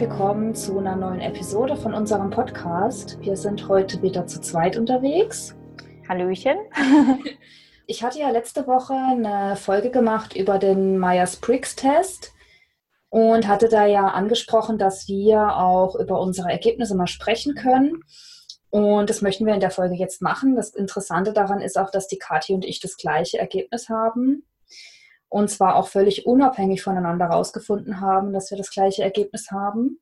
willkommen zu einer neuen Episode von unserem Podcast. Wir sind heute wieder zu zweit unterwegs. Hallöchen. Ich hatte ja letzte Woche eine Folge gemacht über den Myers-Briggs-Test und hatte da ja angesprochen, dass wir auch über unsere Ergebnisse mal sprechen können. Und das möchten wir in der Folge jetzt machen. Das Interessante daran ist auch, dass die Kathi und ich das gleiche Ergebnis haben. Und zwar auch völlig unabhängig voneinander herausgefunden haben, dass wir das gleiche Ergebnis haben.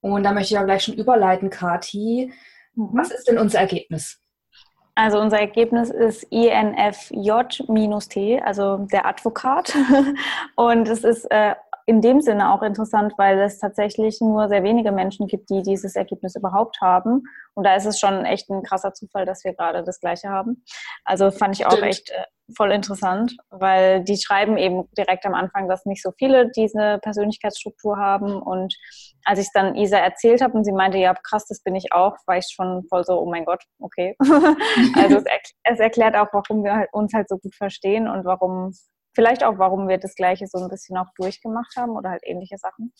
Und da möchte ich auch gleich schon überleiten, Kathi. Mhm. Was ist denn unser Ergebnis? Also unser Ergebnis ist INFJ-T, also der Advokat. Und es ist äh, in dem Sinne auch interessant, weil es tatsächlich nur sehr wenige Menschen gibt, die dieses Ergebnis überhaupt haben. Und da ist es schon echt ein krasser Zufall, dass wir gerade das gleiche haben. Also fand ich auch Stimmt. echt äh, voll interessant, weil die schreiben eben direkt am Anfang, dass nicht so viele diese Persönlichkeitsstruktur haben. Und als ich dann Isa erzählt habe und sie meinte, ja krass, das bin ich auch, war ich schon voll so, oh mein Gott, okay. also es, erklärt, es erklärt auch, warum wir halt uns halt so gut verstehen und warum vielleicht auch, warum wir das Gleiche so ein bisschen auch durchgemacht haben oder halt ähnliche Sachen.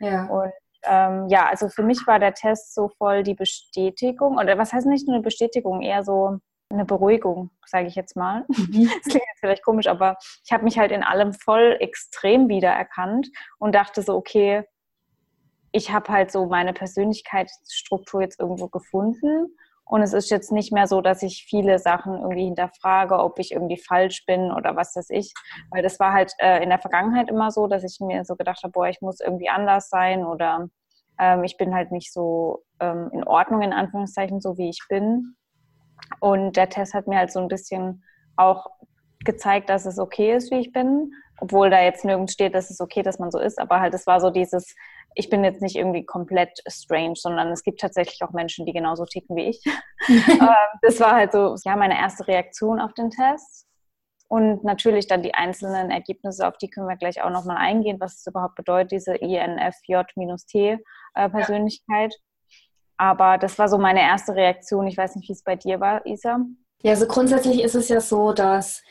Ja. Und ähm, ja, also für mich war der Test so voll die Bestätigung, oder was heißt nicht nur eine Bestätigung, eher so eine Beruhigung, sage ich jetzt mal. Mhm. Das klingt jetzt vielleicht komisch, aber ich habe mich halt in allem voll extrem wiedererkannt und dachte so, okay, ich habe halt so meine Persönlichkeitsstruktur jetzt irgendwo gefunden und es ist jetzt nicht mehr so, dass ich viele Sachen irgendwie hinterfrage, ob ich irgendwie falsch bin oder was weiß ich. Weil das war halt äh, in der Vergangenheit immer so, dass ich mir so gedacht habe, boah, ich muss irgendwie anders sein oder ähm, ich bin halt nicht so ähm, in Ordnung, in Anführungszeichen, so wie ich bin. Und der Test hat mir halt so ein bisschen auch gezeigt, dass es okay ist, wie ich bin, obwohl da jetzt nirgends steht, dass es okay, dass man so ist. Aber halt, es war so dieses, ich bin jetzt nicht irgendwie komplett strange, sondern es gibt tatsächlich auch Menschen, die genauso ticken wie ich. Ähm, das war halt so, ja, meine erste Reaktion auf den Test. Und natürlich dann die einzelnen Ergebnisse, auf die können wir gleich auch nochmal eingehen, was es überhaupt bedeutet, diese INFJ-T-Persönlichkeit. Äh. Aber das war so meine erste Reaktion. Ich weiß nicht, wie es bei dir war, Isa. Ja, also grundsätzlich ist es ja so, dass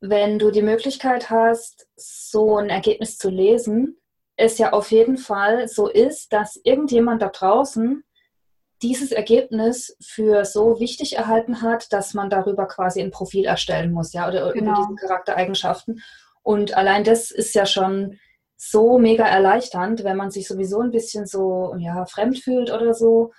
wenn du die Möglichkeit hast, so ein Ergebnis zu lesen, es ja auf jeden Fall so ist, dass irgendjemand da draußen dieses Ergebnis für so wichtig erhalten hat, dass man darüber quasi ein Profil erstellen muss, ja, oder genau. über diese Charaktereigenschaften. Und allein das ist ja schon so mega erleichternd, wenn man sich sowieso ein bisschen so ja, fremd fühlt oder so,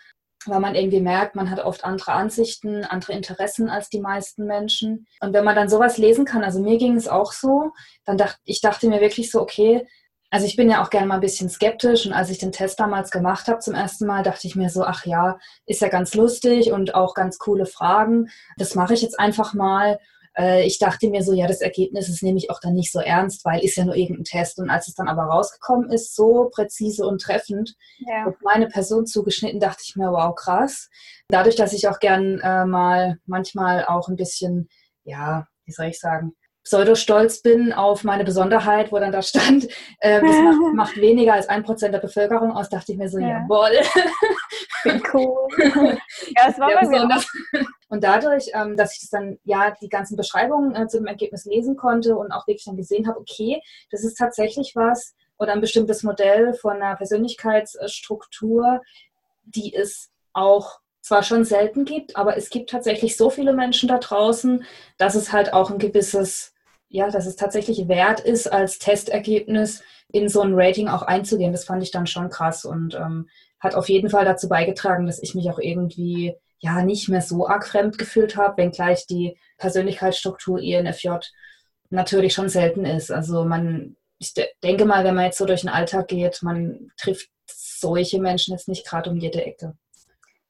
weil man irgendwie merkt, man hat oft andere Ansichten, andere Interessen als die meisten Menschen. Und wenn man dann sowas lesen kann, also mir ging es auch so, dann dachte ich dachte mir wirklich so, okay, also ich bin ja auch gerne mal ein bisschen skeptisch und als ich den Test damals gemacht habe zum ersten Mal, dachte ich mir so, ach ja, ist ja ganz lustig und auch ganz coole Fragen. Das mache ich jetzt einfach mal äh, ich dachte mir so, ja, das Ergebnis ist nämlich auch dann nicht so ernst, weil ist ja nur irgendein Test. Und als es dann aber rausgekommen ist, so präzise und treffend, ja. auf meine Person zugeschnitten, dachte ich mir, wow, krass. Dadurch, dass ich auch gern äh, mal manchmal auch ein bisschen, ja, wie soll ich sagen, pseudo-stolz bin auf meine Besonderheit, wo dann da stand, äh, das macht, macht, weniger als ein Prozent der Bevölkerung aus, dachte ich mir so, ja. jawohl. Cool. ja, es war ja, besonders. Und dadurch, ähm, dass ich das dann, ja, die ganzen Beschreibungen äh, zu dem Ergebnis lesen konnte und auch wirklich dann gesehen habe, okay, das ist tatsächlich was oder ein bestimmtes Modell von einer Persönlichkeitsstruktur, die es auch zwar schon selten gibt, aber es gibt tatsächlich so viele Menschen da draußen, dass es halt auch ein gewisses ja, dass es tatsächlich wert ist, als Testergebnis in so ein Rating auch einzugehen. Das fand ich dann schon krass und ähm, hat auf jeden Fall dazu beigetragen, dass ich mich auch irgendwie ja nicht mehr so arg fremd gefühlt habe, wenngleich die Persönlichkeitsstruktur INFJ natürlich schon selten ist. Also man, ich denke mal, wenn man jetzt so durch den Alltag geht, man trifft solche Menschen jetzt nicht gerade um jede Ecke.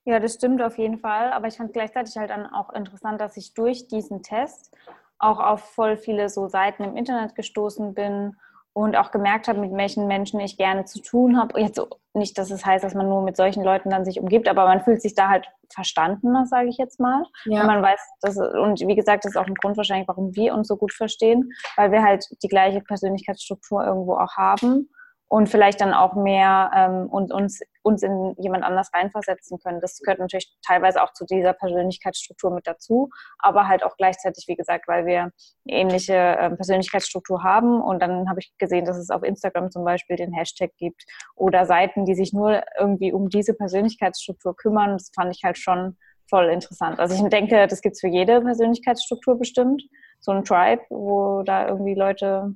Ja, das stimmt auf jeden Fall. Aber ich fand gleichzeitig halt dann auch interessant, dass ich durch diesen Test auch auf voll viele so Seiten im Internet gestoßen bin und auch gemerkt habe, mit welchen Menschen ich gerne zu tun habe. Jetzt nicht, dass es heißt, dass man nur mit solchen Leuten dann sich umgibt, aber man fühlt sich da halt verstandener, sage ich jetzt mal. Ja. Und man weiß, dass, und wie gesagt, das ist auch ein Grund wahrscheinlich, warum wir uns so gut verstehen, weil wir halt die gleiche Persönlichkeitsstruktur irgendwo auch haben und vielleicht dann auch mehr ähm, und uns, uns in jemand anders reinversetzen können. Das gehört natürlich teilweise auch zu dieser Persönlichkeitsstruktur mit dazu, aber halt auch gleichzeitig, wie gesagt, weil wir eine ähnliche äh, Persönlichkeitsstruktur haben. Und dann habe ich gesehen, dass es auf Instagram zum Beispiel den Hashtag gibt oder Seiten, die sich nur irgendwie um diese Persönlichkeitsstruktur kümmern. Das fand ich halt schon voll interessant. Also ich denke, das gibt es für jede Persönlichkeitsstruktur bestimmt. So ein Tribe, wo da irgendwie Leute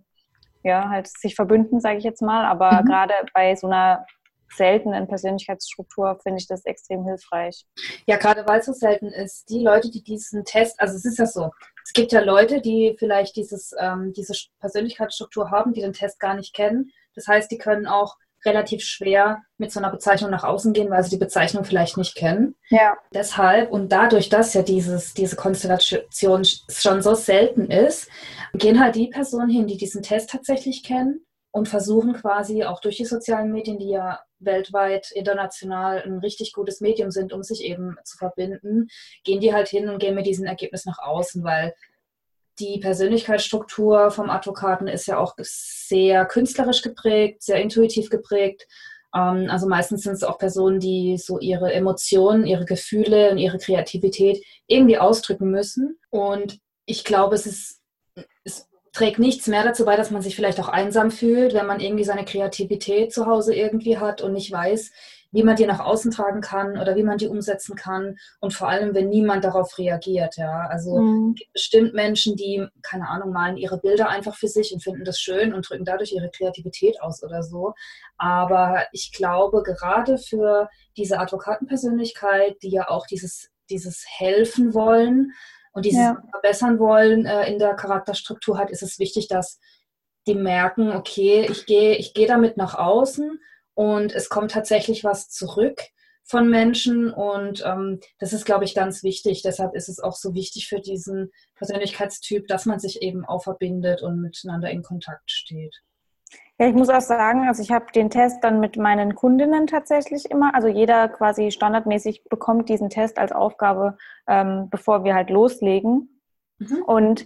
ja, halt sich verbünden, sage ich jetzt mal. Aber mhm. gerade bei so einer seltenen Persönlichkeitsstruktur finde ich das extrem hilfreich. Ja, gerade weil es so selten ist. Die Leute, die diesen Test, also es ist ja so, es gibt ja Leute, die vielleicht dieses, ähm, diese Persönlichkeitsstruktur haben, die den Test gar nicht kennen. Das heißt, die können auch relativ schwer mit so einer Bezeichnung nach außen gehen, weil sie die Bezeichnung vielleicht nicht kennen. Ja. Deshalb und dadurch, dass ja dieses, diese Konstellation schon so selten ist, gehen halt die Personen hin, die diesen Test tatsächlich kennen und versuchen quasi auch durch die sozialen Medien, die ja weltweit, international ein richtig gutes Medium sind, um sich eben zu verbinden, gehen die halt hin und gehen mit diesem Ergebnis nach außen, weil die Persönlichkeitsstruktur vom Advokaten ist ja auch sehr künstlerisch geprägt, sehr intuitiv geprägt. Ähm, also meistens sind es auch Personen, die so ihre Emotionen, ihre Gefühle und ihre Kreativität irgendwie ausdrücken müssen. Und ich glaube, es ist, es trägt nichts mehr dazu bei, dass man sich vielleicht auch einsam fühlt, wenn man irgendwie seine Kreativität zu Hause irgendwie hat und nicht weiß, wie man die nach außen tragen kann oder wie man die umsetzen kann und vor allem, wenn niemand darauf reagiert. Ja, also mhm. es gibt bestimmt Menschen, die keine Ahnung malen ihre Bilder einfach für sich und finden das schön und drücken dadurch ihre Kreativität aus oder so. Aber ich glaube gerade für diese Advokatenpersönlichkeit, die ja auch dieses dieses helfen wollen und dieses ja. verbessern wollen äh, in der Charakterstruktur hat, ist es wichtig, dass die merken, okay, ich gehe ich gehe damit nach außen und es kommt tatsächlich was zurück von Menschen und ähm, das ist, glaube ich, ganz wichtig. Deshalb ist es auch so wichtig für diesen Persönlichkeitstyp, dass man sich eben auch verbindet und miteinander in Kontakt steht. Ja, ich muss auch sagen, also ich habe den Test dann mit meinen Kundinnen tatsächlich immer, also jeder quasi standardmäßig bekommt diesen Test als Aufgabe, ähm, bevor wir halt loslegen. Mhm. Und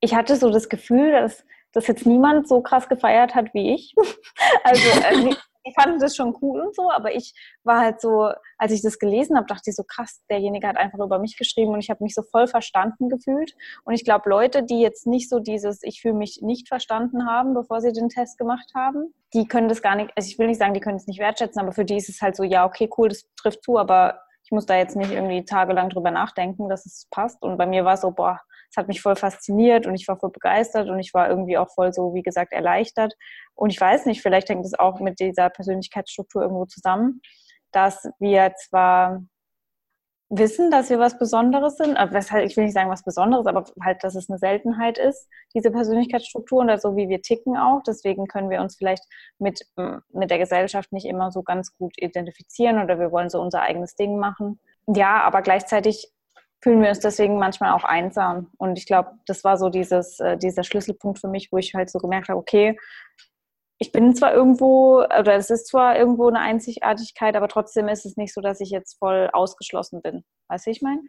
ich hatte so das Gefühl, dass das jetzt niemand so krass gefeiert hat wie ich. also äh, die fanden das schon cool und so, aber ich war halt so, als ich das gelesen habe, dachte ich so krass, derjenige hat einfach über mich geschrieben und ich habe mich so voll verstanden gefühlt. Und ich glaube, Leute, die jetzt nicht so dieses, ich fühle mich nicht verstanden haben, bevor sie den Test gemacht haben, die können das gar nicht, also ich will nicht sagen, die können es nicht wertschätzen, aber für die ist es halt so, ja, okay, cool, das trifft zu, aber ich muss da jetzt nicht irgendwie tagelang drüber nachdenken, dass es passt. Und bei mir war es so, boah, es hat mich voll fasziniert und ich war voll begeistert und ich war irgendwie auch voll so, wie gesagt, erleichtert. Und ich weiß nicht, vielleicht hängt es auch mit dieser Persönlichkeitsstruktur irgendwo zusammen, dass wir zwar wissen, dass wir was Besonderes sind, ich will nicht sagen was Besonderes, aber halt, dass es eine Seltenheit ist, diese Persönlichkeitsstruktur oder so wie wir ticken auch. Deswegen können wir uns vielleicht mit, mit der Gesellschaft nicht immer so ganz gut identifizieren oder wir wollen so unser eigenes Ding machen. Ja, aber gleichzeitig fühlen wir uns deswegen manchmal auch einsam. Und ich glaube, das war so dieses, äh, dieser Schlüsselpunkt für mich, wo ich halt so gemerkt habe, okay, ich bin zwar irgendwo, oder es ist zwar irgendwo eine Einzigartigkeit, aber trotzdem ist es nicht so, dass ich jetzt voll ausgeschlossen bin. Weißt du, ich meine?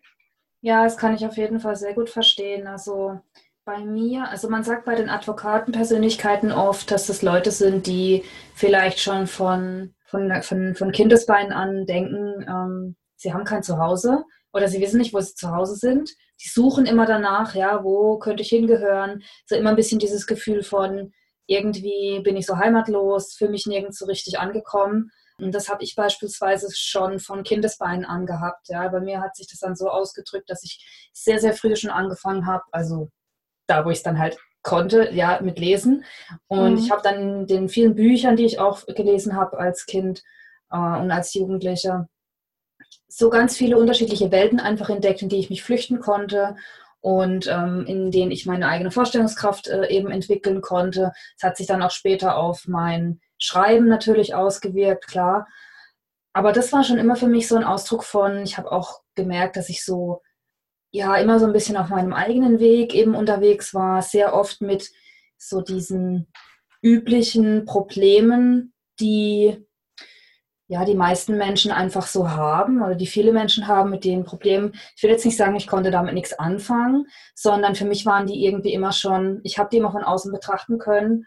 Ja, das kann ich auf jeden Fall sehr gut verstehen. Also bei mir, also man sagt bei den Advokatenpersönlichkeiten oft, dass das Leute sind, die vielleicht schon von, von, von, von Kindesbeinen an denken, ähm, sie haben kein Zuhause oder sie wissen nicht, wo sie zu Hause sind. Sie suchen immer danach, ja, wo könnte ich hingehören? So immer ein bisschen dieses Gefühl von, irgendwie bin ich so heimatlos, fühle mich nirgends so richtig angekommen. Und das habe ich beispielsweise schon von Kindesbeinen angehabt. Ja, bei mir hat sich das dann so ausgedrückt, dass ich sehr, sehr früh schon angefangen habe, also da, wo ich es dann halt konnte, ja, mit Lesen. Und mhm. ich habe dann in den vielen Büchern, die ich auch gelesen habe als Kind äh, und als Jugendlicher, so ganz viele unterschiedliche Welten einfach entdeckt, in die ich mich flüchten konnte und ähm, in denen ich meine eigene Vorstellungskraft äh, eben entwickeln konnte. Es hat sich dann auch später auf mein Schreiben natürlich ausgewirkt, klar. Aber das war schon immer für mich so ein Ausdruck von, ich habe auch gemerkt, dass ich so, ja, immer so ein bisschen auf meinem eigenen Weg eben unterwegs war, sehr oft mit so diesen üblichen Problemen, die ja, die meisten Menschen einfach so haben oder die viele Menschen haben mit den Problemen. Ich will jetzt nicht sagen, ich konnte damit nichts anfangen, sondern für mich waren die irgendwie immer schon, ich habe die immer von außen betrachten können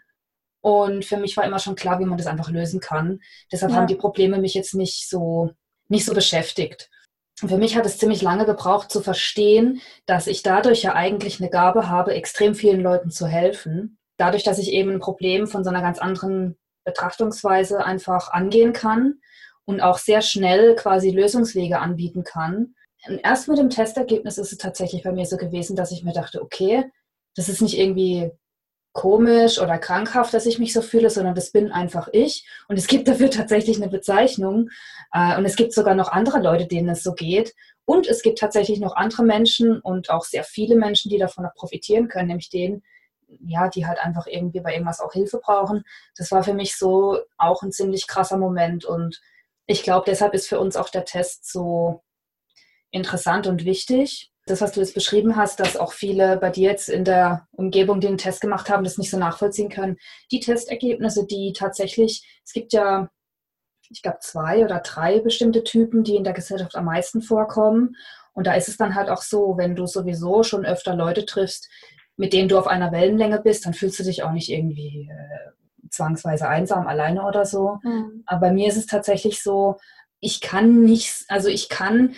Und für mich war immer schon klar, wie man das einfach lösen kann. Deshalb ja. haben die Probleme mich jetzt nicht so, nicht so beschäftigt. Und für mich hat es ziemlich lange gebraucht zu verstehen, dass ich dadurch ja eigentlich eine Gabe habe, extrem vielen Leuten zu helfen. Dadurch, dass ich eben ein Problem von so einer ganz anderen Betrachtungsweise einfach angehen kann und auch sehr schnell quasi Lösungswege anbieten kann. Und erst mit dem Testergebnis ist es tatsächlich bei mir so gewesen, dass ich mir dachte, okay, das ist nicht irgendwie komisch oder krankhaft, dass ich mich so fühle, sondern das bin einfach ich. Und es gibt dafür tatsächlich eine Bezeichnung. Äh, und es gibt sogar noch andere Leute, denen es so geht. Und es gibt tatsächlich noch andere Menschen und auch sehr viele Menschen, die davon noch profitieren können, nämlich denen, ja, die halt einfach irgendwie bei irgendwas auch Hilfe brauchen. Das war für mich so auch ein ziemlich krasser Moment. Und ich glaube, deshalb ist für uns auch der Test so interessant und wichtig, das, was du jetzt beschrieben hast, dass auch viele bei dir jetzt in der Umgebung, die den Test gemacht haben, das nicht so nachvollziehen können. Die Testergebnisse, die tatsächlich, es gibt ja, ich glaube, zwei oder drei bestimmte Typen, die in der Gesellschaft am meisten vorkommen. Und da ist es dann halt auch so, wenn du sowieso schon öfter Leute triffst, mit denen du auf einer Wellenlänge bist, dann fühlst du dich auch nicht irgendwie äh, zwangsweise einsam alleine oder so. Mhm. Aber bei mir ist es tatsächlich so, ich kann nicht, also ich kann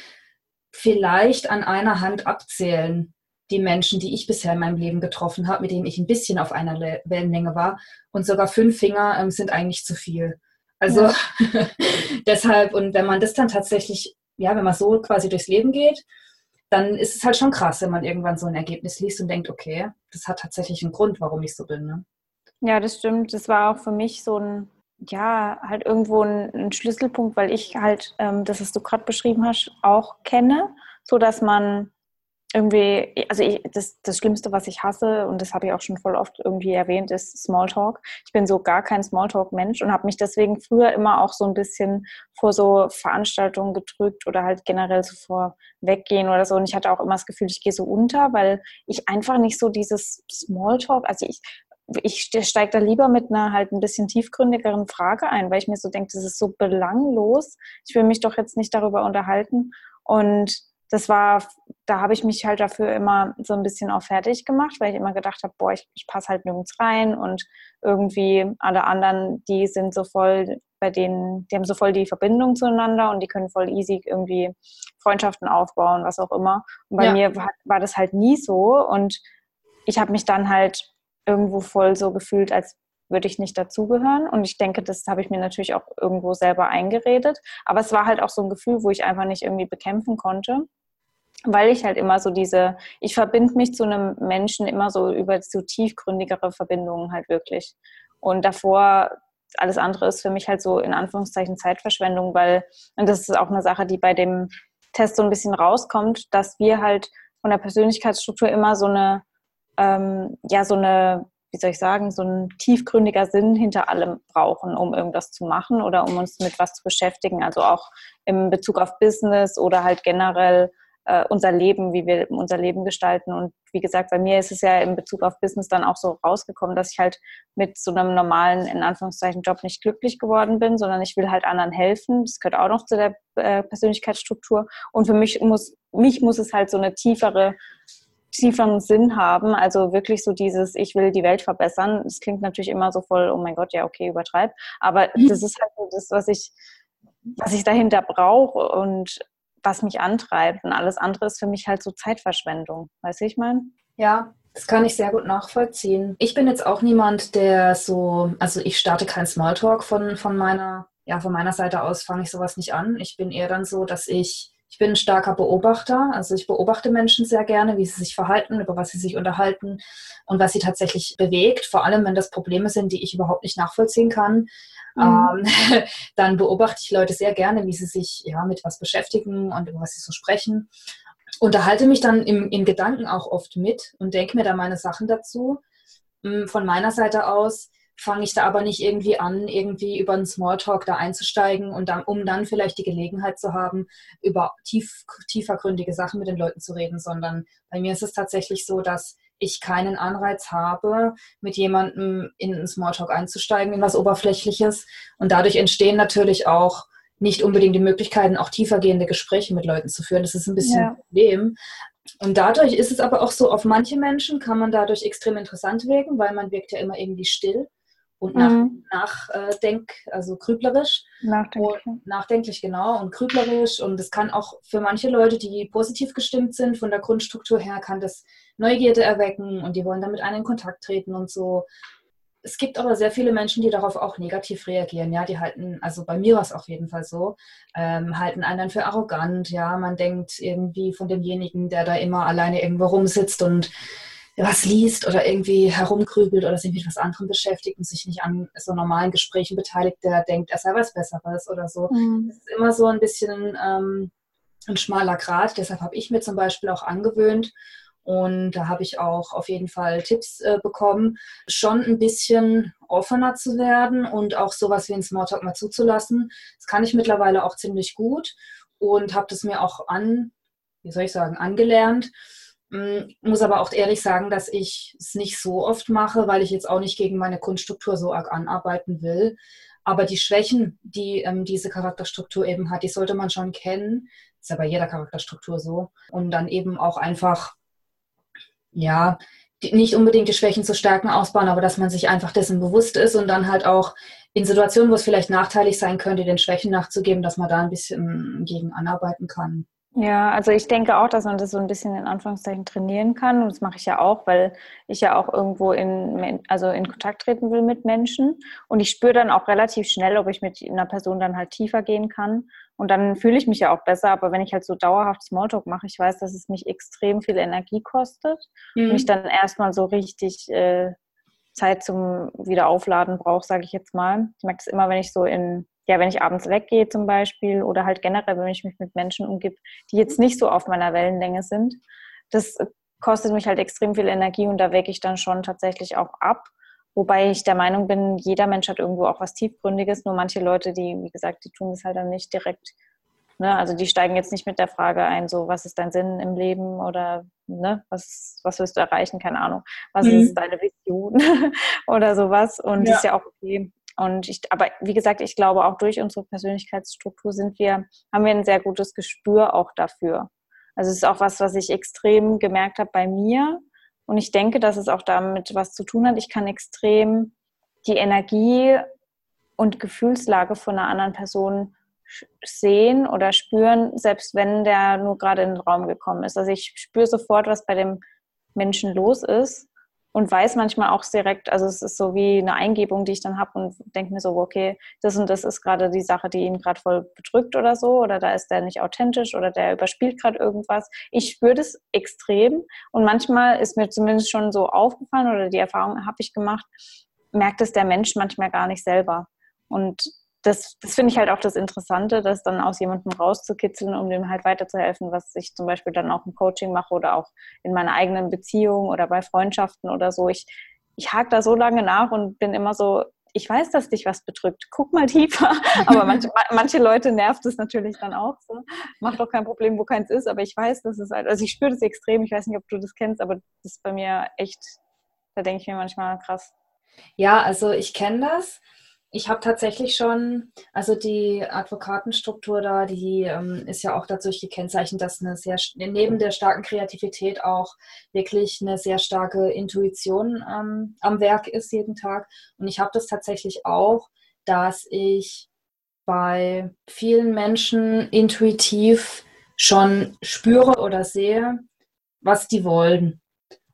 vielleicht an einer Hand abzählen, die Menschen, die ich bisher in meinem Leben getroffen habe, mit denen ich ein bisschen auf einer Wellenlänge war. Und sogar fünf Finger ähm, sind eigentlich zu viel. Also ja. deshalb, und wenn man das dann tatsächlich, ja, wenn man so quasi durchs Leben geht, dann ist es halt schon krass, wenn man irgendwann so ein Ergebnis liest und denkt, okay, das hat tatsächlich einen Grund, warum ich so bin. Ne? Ja, das stimmt. Das war auch für mich so ein ja, halt irgendwo ein, ein Schlüsselpunkt, weil ich halt ähm, das, was du gerade beschrieben hast, auch kenne, so dass man irgendwie, also ich, das, das Schlimmste, was ich hasse, und das habe ich auch schon voll oft irgendwie erwähnt, ist Smalltalk. Ich bin so gar kein Smalltalk-Mensch und habe mich deswegen früher immer auch so ein bisschen vor so Veranstaltungen gedrückt oder halt generell so vor Weggehen oder so. Und ich hatte auch immer das Gefühl, ich gehe so unter, weil ich einfach nicht so dieses Smalltalk, also ich ich steige da lieber mit einer halt ein bisschen tiefgründigeren Frage ein, weil ich mir so denke, das ist so belanglos. Ich will mich doch jetzt nicht darüber unterhalten. Und das war, da habe ich mich halt dafür immer so ein bisschen auch fertig gemacht, weil ich immer gedacht habe, boah, ich, ich passe halt nirgends rein und irgendwie alle anderen, die sind so voll, bei denen, die haben so voll die Verbindung zueinander und die können voll easy irgendwie Freundschaften aufbauen, was auch immer. Und bei ja. mir war, war das halt nie so und ich habe mich dann halt irgendwo voll so gefühlt, als würde ich nicht dazugehören. Und ich denke, das habe ich mir natürlich auch irgendwo selber eingeredet. Aber es war halt auch so ein Gefühl, wo ich einfach nicht irgendwie bekämpfen konnte. Weil ich halt immer so diese, ich verbinde mich zu einem Menschen immer so über so tiefgründigere Verbindungen halt wirklich. Und davor, alles andere ist für mich halt so in Anführungszeichen Zeitverschwendung, weil, und das ist auch eine Sache, die bei dem Test so ein bisschen rauskommt, dass wir halt von der Persönlichkeitsstruktur immer so eine ähm, ja so eine, wie soll ich sagen, so ein tiefgründiger Sinn hinter allem brauchen, um irgendwas zu machen oder um uns mit was zu beschäftigen. Also auch im Bezug auf Business oder halt generell äh, unser Leben, wie wir unser Leben gestalten. Und wie gesagt, bei mir ist es ja in Bezug auf Business dann auch so rausgekommen, dass ich halt mit so einem normalen, in Anführungszeichen, Job nicht glücklich geworden bin, sondern ich will halt anderen helfen. Das gehört auch noch zu der äh, Persönlichkeitsstruktur. Und für mich muss, mich muss es halt so eine tiefere tieferen Sinn haben. Also wirklich so dieses, ich will die Welt verbessern. Das klingt natürlich immer so voll, oh mein Gott, ja, okay, übertreib. Aber mhm. das ist halt so das, was ich, was ich dahinter brauche und was mich antreibt. Und alles andere ist für mich halt so Zeitverschwendung. Weißt du, ich meine? Ja, das kann ich sehr gut nachvollziehen. Ich bin jetzt auch niemand, der so, also ich starte kein Smalltalk von, von meiner, ja, von meiner Seite aus fange ich sowas nicht an. Ich bin eher dann so, dass ich ich bin ein starker Beobachter, also ich beobachte Menschen sehr gerne, wie sie sich verhalten, über was sie sich unterhalten und was sie tatsächlich bewegt, vor allem wenn das Probleme sind, die ich überhaupt nicht nachvollziehen kann. Mhm. Ähm, dann beobachte ich Leute sehr gerne, wie sie sich ja, mit was beschäftigen und über was sie so sprechen. Unterhalte mich dann im, in Gedanken auch oft mit und denke mir da meine Sachen dazu. Hm, von meiner Seite aus fange ich da aber nicht irgendwie an, irgendwie über einen Smalltalk da einzusteigen und dann, um dann vielleicht die Gelegenheit zu haben, über tief, tiefergründige Sachen mit den Leuten zu reden, sondern bei mir ist es tatsächlich so, dass ich keinen Anreiz habe, mit jemandem in einen Smalltalk einzusteigen, in was Oberflächliches. Und dadurch entstehen natürlich auch nicht unbedingt die Möglichkeiten, auch tiefergehende Gespräche mit Leuten zu führen. Das ist ein bisschen ja. ein Problem. Und dadurch ist es aber auch so, auf manche Menschen kann man dadurch extrem interessant wirken, weil man wirkt ja immer irgendwie still. Und nach, mhm. nachdenk, also grüblerisch. Nachdenklich. Und nachdenklich, genau, und grüblerisch. Und es kann auch für manche Leute, die positiv gestimmt sind, von der Grundstruktur her, kann das Neugierde erwecken und die wollen damit einen in Kontakt treten und so. Es gibt aber sehr viele Menschen, die darauf auch negativ reagieren. Ja, die halten, also bei mir war es auf jeden Fall so, ähm, halten einen dann für arrogant. Ja, man denkt irgendwie von demjenigen, der da immer alleine irgendwo rumsitzt und was liest oder irgendwie herumgrübelt oder sich mit was anderem beschäftigt und sich nicht an so normalen Gesprächen beteiligt, der denkt, er sei was Besseres oder so. Mhm. Das ist immer so ein bisschen ähm, ein schmaler Grad. Deshalb habe ich mir zum Beispiel auch angewöhnt, und da habe ich auch auf jeden Fall Tipps äh, bekommen, schon ein bisschen offener zu werden und auch sowas wie ein Smalltalk mal zuzulassen. Das kann ich mittlerweile auch ziemlich gut und habe das mir auch an, wie soll ich sagen, angelernt. Mm, muss aber auch ehrlich sagen, dass ich es nicht so oft mache, weil ich jetzt auch nicht gegen meine Kunststruktur so arg anarbeiten will. Aber die Schwächen, die ähm, diese Charakterstruktur eben hat, die sollte man schon kennen. Ist ja bei jeder Charakterstruktur so. Und dann eben auch einfach, ja, die, nicht unbedingt die Schwächen zu stärken ausbauen, aber dass man sich einfach dessen bewusst ist und dann halt auch in Situationen, wo es vielleicht nachteilig sein könnte, den Schwächen nachzugeben, dass man da ein bisschen gegen anarbeiten kann. Ja, also ich denke auch, dass man das so ein bisschen in Anführungszeichen trainieren kann. Und das mache ich ja auch, weil ich ja auch irgendwo in, also in Kontakt treten will mit Menschen. Und ich spüre dann auch relativ schnell, ob ich mit einer Person dann halt tiefer gehen kann. Und dann fühle ich mich ja auch besser. Aber wenn ich halt so dauerhaft Smalltalk mache, ich weiß, dass es mich extrem viel Energie kostet. Mhm. Und ich dann erstmal so richtig äh, Zeit zum Wiederaufladen brauche, sage ich jetzt mal. Ich merke das immer, wenn ich so in ja, wenn ich abends weggehe zum Beispiel oder halt generell, wenn ich mich mit Menschen umgebe, die jetzt nicht so auf meiner Wellenlänge sind, das kostet mich halt extrem viel Energie und da wecke ich dann schon tatsächlich auch ab. Wobei ich der Meinung bin, jeder Mensch hat irgendwo auch was Tiefgründiges, nur manche Leute, die, wie gesagt, die tun es halt dann nicht direkt. Ne? Also die steigen jetzt nicht mit der Frage ein, so, was ist dein Sinn im Leben oder ne, was, was willst du erreichen, keine Ahnung, was mhm. ist deine Vision oder sowas. Und ja. das ist ja auch okay. Und ich, aber wie gesagt, ich glaube auch durch unsere Persönlichkeitsstruktur sind wir, haben wir ein sehr gutes Gespür auch dafür. Also es ist auch was, was ich extrem gemerkt habe bei mir. Und ich denke, dass es auch damit was zu tun hat. Ich kann extrem die Energie und Gefühlslage von einer anderen Person sehen oder spüren, selbst wenn der nur gerade in den Raum gekommen ist. Also ich spüre sofort, was bei dem Menschen los ist und weiß manchmal auch direkt, also es ist so wie eine Eingebung, die ich dann habe und denke mir so, okay, das und das ist gerade die Sache, die ihn gerade voll bedrückt oder so, oder da ist der nicht authentisch oder der überspielt gerade irgendwas. Ich spüre das extrem und manchmal ist mir zumindest schon so aufgefallen oder die Erfahrung habe ich gemacht, merkt es der Mensch manchmal gar nicht selber. Und das, das finde ich halt auch das Interessante, das dann aus jemandem rauszukitzeln, um dem halt weiterzuhelfen, was ich zum Beispiel dann auch im Coaching mache oder auch in meiner eigenen Beziehung oder bei Freundschaften oder so. Ich, ich hake da so lange nach und bin immer so, ich weiß, dass dich was bedrückt. Guck mal tiefer. Aber manche, manche Leute nervt es natürlich dann auch so. Macht doch kein Problem, wo keins ist. Aber ich weiß, dass es halt, also ich spüre das extrem. Ich weiß nicht, ob du das kennst, aber das ist bei mir echt, da denke ich mir manchmal krass. Ja, also ich kenne das. Ich habe tatsächlich schon, also die Advokatenstruktur da, die ähm, ist ja auch dadurch gekennzeichnet, dass eine sehr, neben der starken Kreativität auch wirklich eine sehr starke Intuition ähm, am Werk ist jeden Tag. Und ich habe das tatsächlich auch, dass ich bei vielen Menschen intuitiv schon spüre oder sehe, was die wollen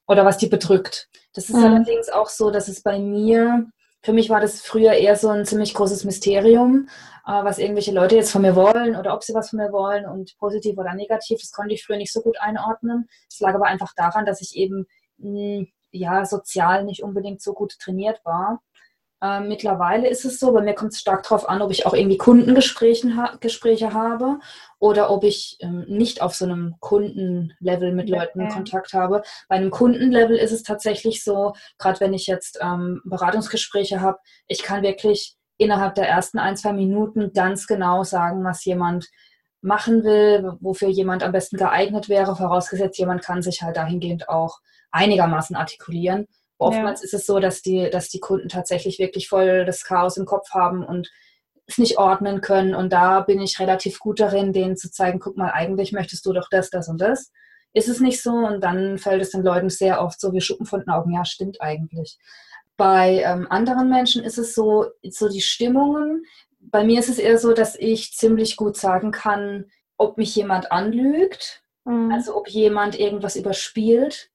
oder was die bedrückt. Das ist mhm. allerdings auch so, dass es bei mir für mich war das früher eher so ein ziemlich großes Mysterium, äh, was irgendwelche Leute jetzt von mir wollen oder ob sie was von mir wollen und positiv oder negativ. Das konnte ich früher nicht so gut einordnen. Es lag aber einfach daran, dass ich eben mh, ja sozial nicht unbedingt so gut trainiert war. Ähm, mittlerweile ist es so, bei mir kommt es stark darauf an, ob ich auch irgendwie Kundengespräche ha Gespräche habe oder ob ich ähm, nicht auf so einem Kundenlevel mit Leuten okay. Kontakt habe. Bei einem Kundenlevel ist es tatsächlich so, gerade wenn ich jetzt ähm, Beratungsgespräche habe, ich kann wirklich innerhalb der ersten ein, zwei Minuten ganz genau sagen, was jemand machen will, wofür jemand am besten geeignet wäre, vorausgesetzt, jemand kann sich halt dahingehend auch einigermaßen artikulieren. Oftmals ja. ist es so, dass die, dass die Kunden tatsächlich wirklich voll das Chaos im Kopf haben und es nicht ordnen können. Und da bin ich relativ gut darin, denen zu zeigen, guck mal, eigentlich möchtest du doch das, das und das. Ist es nicht so? Und dann fällt es den Leuten sehr oft so wie Schuppen von den Augen. Ja, stimmt eigentlich. Bei ähm, anderen Menschen ist es so, so die Stimmungen. Bei mir ist es eher so, dass ich ziemlich gut sagen kann, ob mich jemand anlügt, mhm. also ob jemand irgendwas überspielt.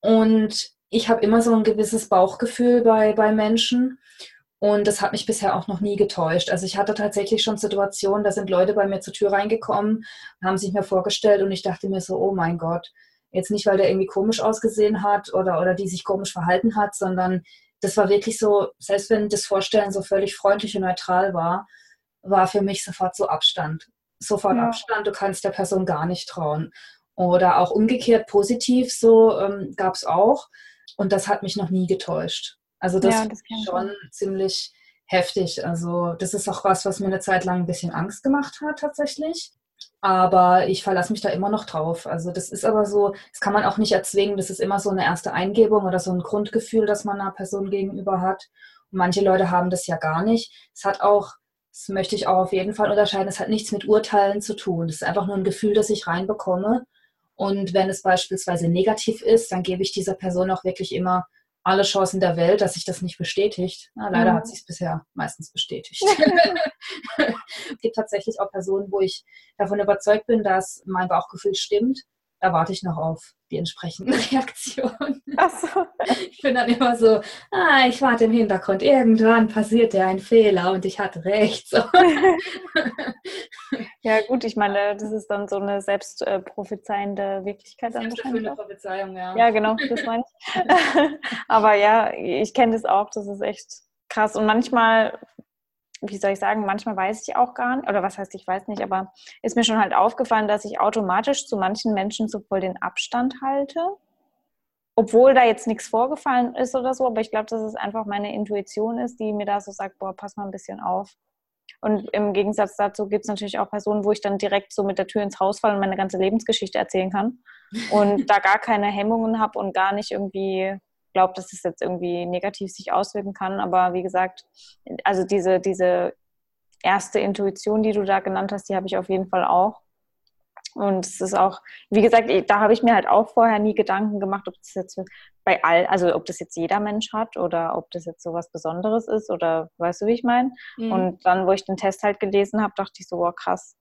Und ich habe immer so ein gewisses Bauchgefühl bei, bei Menschen. Und das hat mich bisher auch noch nie getäuscht. Also ich hatte tatsächlich schon Situationen, da sind Leute bei mir zur Tür reingekommen, haben sich mir vorgestellt und ich dachte mir so, oh mein Gott, jetzt nicht, weil der irgendwie komisch ausgesehen hat oder, oder die sich komisch verhalten hat, sondern das war wirklich so, selbst wenn das Vorstellen so völlig freundlich und neutral war, war für mich sofort so Abstand. Sofort ja. Abstand, du kannst der Person gar nicht trauen. Oder auch umgekehrt positiv, so ähm, gab es auch. Und das hat mich noch nie getäuscht. Also das, ja, das ist schon ziemlich heftig. Also das ist auch was, was mir eine Zeit lang ein bisschen Angst gemacht hat tatsächlich. Aber ich verlasse mich da immer noch drauf. Also das ist aber so, das kann man auch nicht erzwingen. Das ist immer so eine erste Eingebung oder so ein Grundgefühl, das man einer Person gegenüber hat. Und manche Leute haben das ja gar nicht. Es hat auch, das möchte ich auch auf jeden Fall unterscheiden, es hat nichts mit Urteilen zu tun. Es ist einfach nur ein Gefühl, das ich reinbekomme. Und wenn es beispielsweise negativ ist, dann gebe ich dieser Person auch wirklich immer alle Chancen der Welt, dass sich das nicht bestätigt. Na, leider mhm. hat sich es bisher meistens bestätigt. es gibt tatsächlich auch Personen, wo ich davon überzeugt bin, dass mein Bauchgefühl stimmt. Da warte ich noch auf die entsprechenden Reaktionen. Ach so. Ich bin dann immer so, ah, ich warte im Hintergrund. Irgendwann passiert ja ein Fehler und ich hatte recht. So. ja, gut, ich meine, das ist dann so eine selbstprophezeiende Wirklichkeit. Dann wahrscheinlich Prophezeiung, ja. Ja, genau, das meine ich. Aber ja, ich kenne das auch, das ist echt krass. Und manchmal wie soll ich sagen, manchmal weiß ich auch gar nicht, oder was heißt, ich weiß nicht, aber ist mir schon halt aufgefallen, dass ich automatisch zu manchen Menschen so voll den Abstand halte. Obwohl da jetzt nichts vorgefallen ist oder so, aber ich glaube, dass es einfach meine Intuition ist, die mir da so sagt, boah, pass mal ein bisschen auf. Und im Gegensatz dazu gibt es natürlich auch Personen, wo ich dann direkt so mit der Tür ins Haus falle und meine ganze Lebensgeschichte erzählen kann. Und da gar keine Hemmungen habe und gar nicht irgendwie glaube, dass es jetzt irgendwie negativ sich auswirken kann. Aber wie gesagt, also diese, diese erste Intuition, die du da genannt hast, die habe ich auf jeden Fall auch. Und es ist auch, wie gesagt, da habe ich mir halt auch vorher nie Gedanken gemacht, ob das jetzt bei all, also ob das jetzt jeder Mensch hat oder ob das jetzt so was Besonderes ist oder weißt du, wie ich meine? Mhm. Und dann, wo ich den Test halt gelesen habe, dachte ich so, wow, krass,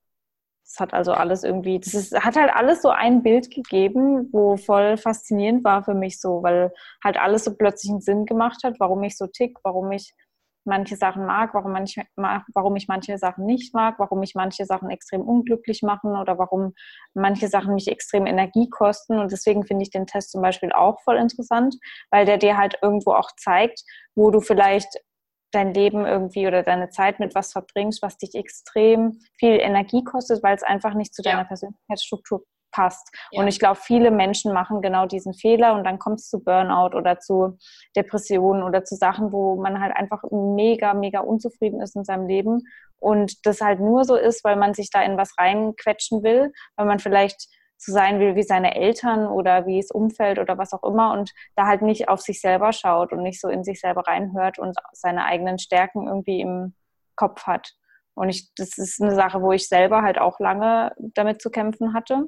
es hat also alles irgendwie, das ist, hat halt alles so ein Bild gegeben, wo voll faszinierend war für mich so, weil halt alles so plötzlich einen Sinn gemacht hat, warum ich so tick, warum ich manche Sachen mag, warum, manche, warum ich manche Sachen nicht mag, warum mich manche Sachen extrem unglücklich machen oder warum manche Sachen mich extrem Energie kosten. Und deswegen finde ich den Test zum Beispiel auch voll interessant, weil der dir halt irgendwo auch zeigt, wo du vielleicht dein Leben irgendwie oder deine Zeit mit was verbringst, was dich extrem viel Energie kostet, weil es einfach nicht zu deiner ja. Persönlichkeitsstruktur passt. Ja. Und ich glaube, viele Menschen machen genau diesen Fehler und dann kommt es zu Burnout oder zu Depressionen oder zu Sachen, wo man halt einfach mega, mega unzufrieden ist in seinem Leben und das halt nur so ist, weil man sich da in was reinquetschen will, weil man vielleicht zu sein will wie seine Eltern oder wie das Umfeld oder was auch immer und da halt nicht auf sich selber schaut und nicht so in sich selber reinhört und seine eigenen Stärken irgendwie im Kopf hat. Und ich, das ist eine Sache, wo ich selber halt auch lange damit zu kämpfen hatte,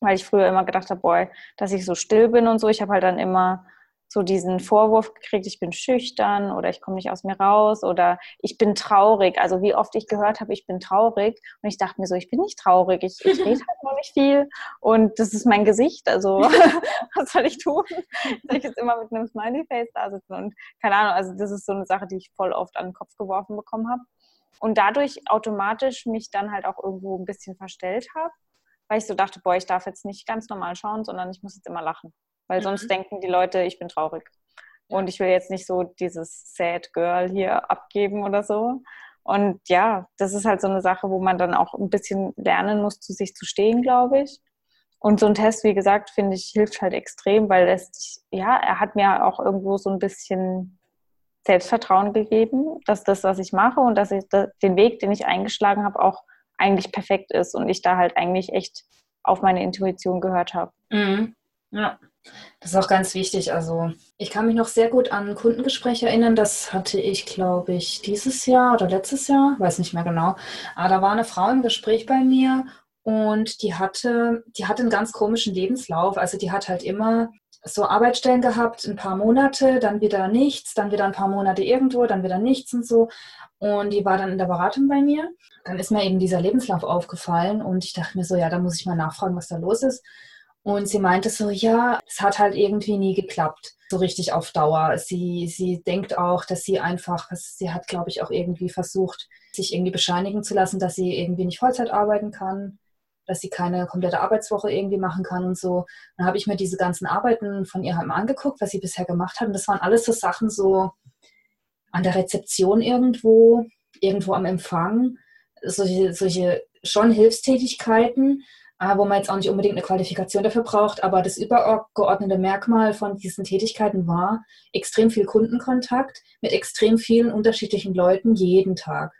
weil ich früher immer gedacht habe, boy, dass ich so still bin und so. Ich habe halt dann immer so diesen Vorwurf gekriegt, ich bin schüchtern oder ich komme nicht aus mir raus oder ich bin traurig. Also wie oft ich gehört habe, ich bin traurig und ich dachte mir so, ich bin nicht traurig, ich, ich rede halt nur nicht viel und das ist mein Gesicht. Also was soll ich tun? Soll ich jetzt immer mit einem Smiley-Face da sitzen und keine Ahnung, also das ist so eine Sache, die ich voll oft an den Kopf geworfen bekommen habe und dadurch automatisch mich dann halt auch irgendwo ein bisschen verstellt habe, weil ich so dachte, boah, ich darf jetzt nicht ganz normal schauen, sondern ich muss jetzt immer lachen weil mhm. sonst denken die Leute, ich bin traurig. Und ich will jetzt nicht so dieses Sad Girl hier abgeben oder so. Und ja, das ist halt so eine Sache, wo man dann auch ein bisschen lernen muss, zu sich zu stehen, glaube ich. Und so ein Test, wie gesagt, finde ich, hilft halt extrem, weil es, ja, er hat mir auch irgendwo so ein bisschen Selbstvertrauen gegeben, dass das, was ich mache und dass ich den Weg, den ich eingeschlagen habe, auch eigentlich perfekt ist und ich da halt eigentlich echt auf meine Intuition gehört habe. Mhm. Ja. Das ist auch ganz wichtig. Also ich kann mich noch sehr gut an Kundengespräche erinnern. Das hatte ich, glaube ich, dieses Jahr oder letztes Jahr, weiß nicht mehr genau. Aber da war eine Frau im Gespräch bei mir und die hatte, die hatte einen ganz komischen Lebenslauf. Also die hat halt immer so Arbeitsstellen gehabt, ein paar Monate, dann wieder nichts, dann wieder ein paar Monate irgendwo, dann wieder nichts und so. Und die war dann in der Beratung bei mir. Dann ist mir eben dieser Lebenslauf aufgefallen und ich dachte mir so, ja, da muss ich mal nachfragen, was da los ist. Und sie meinte so, ja, es hat halt irgendwie nie geklappt, so richtig auf Dauer. Sie, sie denkt auch, dass sie einfach, sie hat, glaube ich, auch irgendwie versucht, sich irgendwie bescheinigen zu lassen, dass sie irgendwie nicht Vollzeit arbeiten kann dass sie keine komplette Arbeitswoche irgendwie machen kann und so. Dann habe ich mir diese ganzen Arbeiten von ihr halt angeguckt, was sie bisher gemacht hat. Und das waren alles so Sachen so an der Rezeption irgendwo, irgendwo am Empfang, solche, solche schon Hilfstätigkeiten, wo man jetzt auch nicht unbedingt eine Qualifikation dafür braucht, aber das übergeordnete Merkmal von diesen Tätigkeiten war extrem viel Kundenkontakt mit extrem vielen unterschiedlichen Leuten jeden Tag.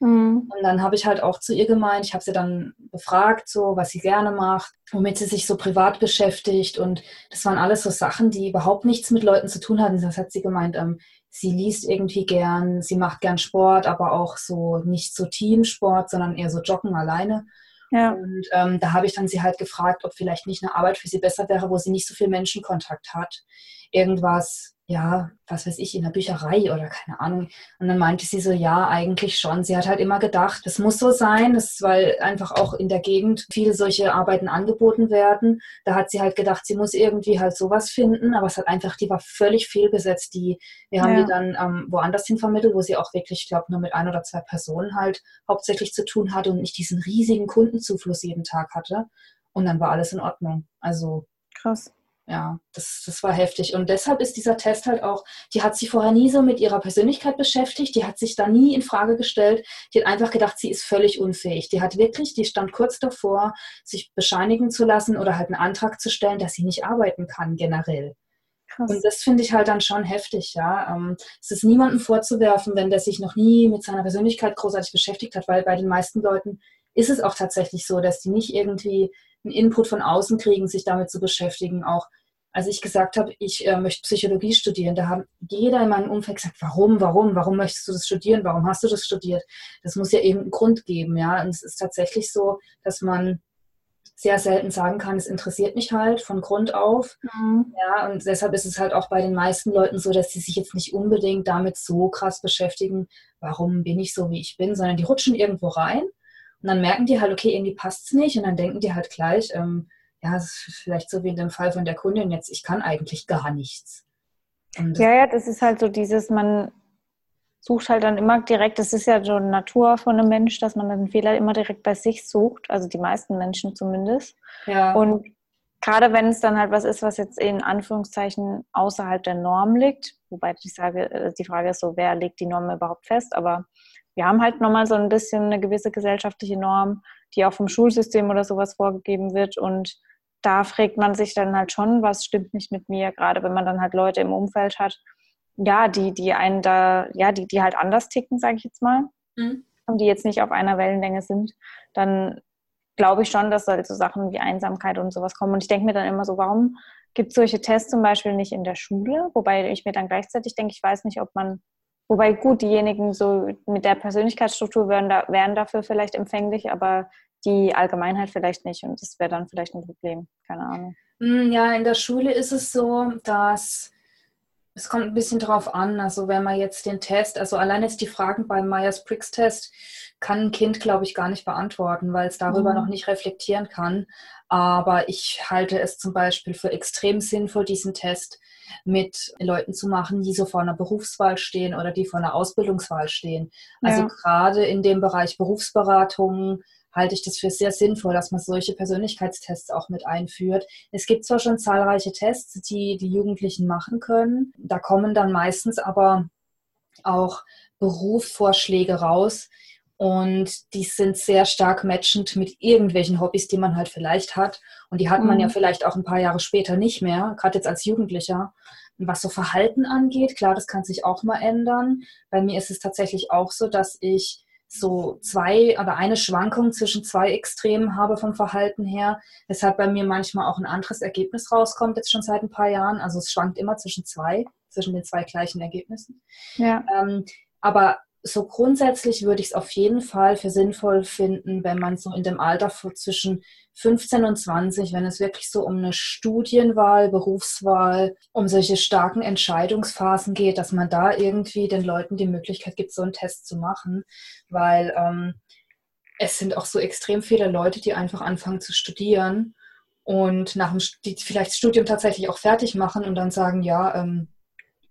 Mhm. Und dann habe ich halt auch zu ihr gemeint, ich habe sie dann befragt, so was sie gerne macht, womit sie sich so privat beschäftigt. Und das waren alles so Sachen, die überhaupt nichts mit Leuten zu tun hatten. Das hat sie gemeint, ähm, sie liest irgendwie gern, sie macht gern Sport, aber auch so nicht so Teamsport, sondern eher so Joggen alleine. Ja. Und ähm, da habe ich dann sie halt gefragt, ob vielleicht nicht eine Arbeit für sie besser wäre, wo sie nicht so viel Menschenkontakt hat. Irgendwas, ja, was weiß ich, in der Bücherei oder keine Ahnung. Und dann meinte sie so, ja, eigentlich schon. Sie hat halt immer gedacht, das muss so sein, das, weil einfach auch in der Gegend viele solche Arbeiten angeboten werden. Da hat sie halt gedacht, sie muss irgendwie halt sowas finden, aber es hat einfach, die war völlig fehlbesetzt. Die, wir haben ja. die dann ähm, woanders hin vermittelt, wo sie auch wirklich, ich glaube, nur mit ein oder zwei Personen halt hauptsächlich zu tun hatte und nicht diesen riesigen Kundenzufluss jeden Tag hatte. Und dann war alles in Ordnung. Also krass ja, das, das war heftig. Und deshalb ist dieser Test halt auch, die hat sich vorher nie so mit ihrer Persönlichkeit beschäftigt, die hat sich da nie in Frage gestellt, die hat einfach gedacht, sie ist völlig unfähig. Die hat wirklich, die stand kurz davor, sich bescheinigen zu lassen oder halt einen Antrag zu stellen, dass sie nicht arbeiten kann, generell. Krass. Und das finde ich halt dann schon heftig, ja. Ähm, es ist niemandem vorzuwerfen, wenn der sich noch nie mit seiner Persönlichkeit großartig beschäftigt hat, weil bei den meisten Leuten ist es auch tatsächlich so, dass die nicht irgendwie einen Input von außen kriegen, sich damit zu beschäftigen. Auch als ich gesagt habe, ich äh, möchte Psychologie studieren, da haben jeder in meinem Umfeld gesagt, warum, warum, warum möchtest du das studieren, warum hast du das studiert? Das muss ja eben einen Grund geben, ja. Und es ist tatsächlich so, dass man sehr selten sagen kann, es interessiert mich halt von Grund auf. Mhm. Ja, und deshalb ist es halt auch bei den meisten Leuten so, dass sie sich jetzt nicht unbedingt damit so krass beschäftigen, warum bin ich so, wie ich bin, sondern die rutschen irgendwo rein und dann merken die halt, okay, irgendwie passt es nicht. Und dann denken die halt gleich, ähm, ja, es ist vielleicht so wie in dem Fall von der Kundin jetzt, ich kann eigentlich gar nichts. Ja, ja, das ist halt so dieses, man sucht halt dann immer direkt, das ist ja so Natur von einem Mensch, dass man den Fehler immer direkt bei sich sucht, also die meisten Menschen zumindest. Ja. Und gerade wenn es dann halt was ist, was jetzt in Anführungszeichen außerhalb der Norm liegt, wobei ich sage, äh, die Frage ist so, wer legt die Norm überhaupt fest, aber wir haben halt nochmal so ein bisschen eine gewisse gesellschaftliche Norm, die auch vom Schulsystem oder sowas vorgegeben wird. Und da fragt man sich dann halt schon, was stimmt nicht mit mir, gerade wenn man dann halt Leute im Umfeld hat, ja, die, die einen da, ja, die, die halt anders ticken, sage ich jetzt mal, mhm. und die jetzt nicht auf einer Wellenlänge sind, dann glaube ich schon, dass halt so Sachen wie Einsamkeit und sowas kommen. Und ich denke mir dann immer so, warum gibt es solche Tests zum Beispiel nicht in der Schule? Wobei ich mir dann gleichzeitig denke, ich weiß nicht, ob man Wobei gut, diejenigen so mit der Persönlichkeitsstruktur wären, da, wären dafür vielleicht empfänglich, aber die Allgemeinheit vielleicht nicht. Und das wäre dann vielleicht ein Problem. Keine Ahnung. Hm, ja, in der Schule ist es so, dass es kommt ein bisschen drauf an. Also wenn man jetzt den Test, also allein jetzt die Fragen beim Myers-Briggs-Test kann ein Kind, glaube ich, gar nicht beantworten, weil es darüber mhm. noch nicht reflektieren kann. Aber ich halte es zum Beispiel für extrem sinnvoll, diesen Test mit Leuten zu machen, die so vor einer Berufswahl stehen oder die vor einer Ausbildungswahl stehen. Also ja. gerade in dem Bereich Berufsberatung halte ich das für sehr sinnvoll, dass man solche Persönlichkeitstests auch mit einführt. Es gibt zwar schon zahlreiche Tests, die die Jugendlichen machen können. Da kommen dann meistens aber auch Berufsvorschläge raus, und die sind sehr stark matchend mit irgendwelchen Hobbys, die man halt vielleicht hat. Und die hat man ja mhm. vielleicht auch ein paar Jahre später nicht mehr, gerade jetzt als Jugendlicher. Und was so Verhalten angeht, klar, das kann sich auch mal ändern. Bei mir ist es tatsächlich auch so, dass ich so zwei oder eine Schwankung zwischen zwei Extremen habe vom Verhalten her, weshalb bei mir manchmal auch ein anderes Ergebnis rauskommt, jetzt schon seit ein paar Jahren. Also es schwankt immer zwischen zwei, zwischen den zwei gleichen Ergebnissen. Ja. Ähm, aber so grundsätzlich würde ich es auf jeden Fall für sinnvoll finden, wenn man so in dem Alter zwischen 15 und 20, wenn es wirklich so um eine Studienwahl, Berufswahl, um solche starken Entscheidungsphasen geht, dass man da irgendwie den Leuten die Möglichkeit gibt, so einen Test zu machen, weil ähm, es sind auch so extrem viele Leute, die einfach anfangen zu studieren und nach dem, die vielleicht das Studium tatsächlich auch fertig machen und dann sagen, ja, ähm,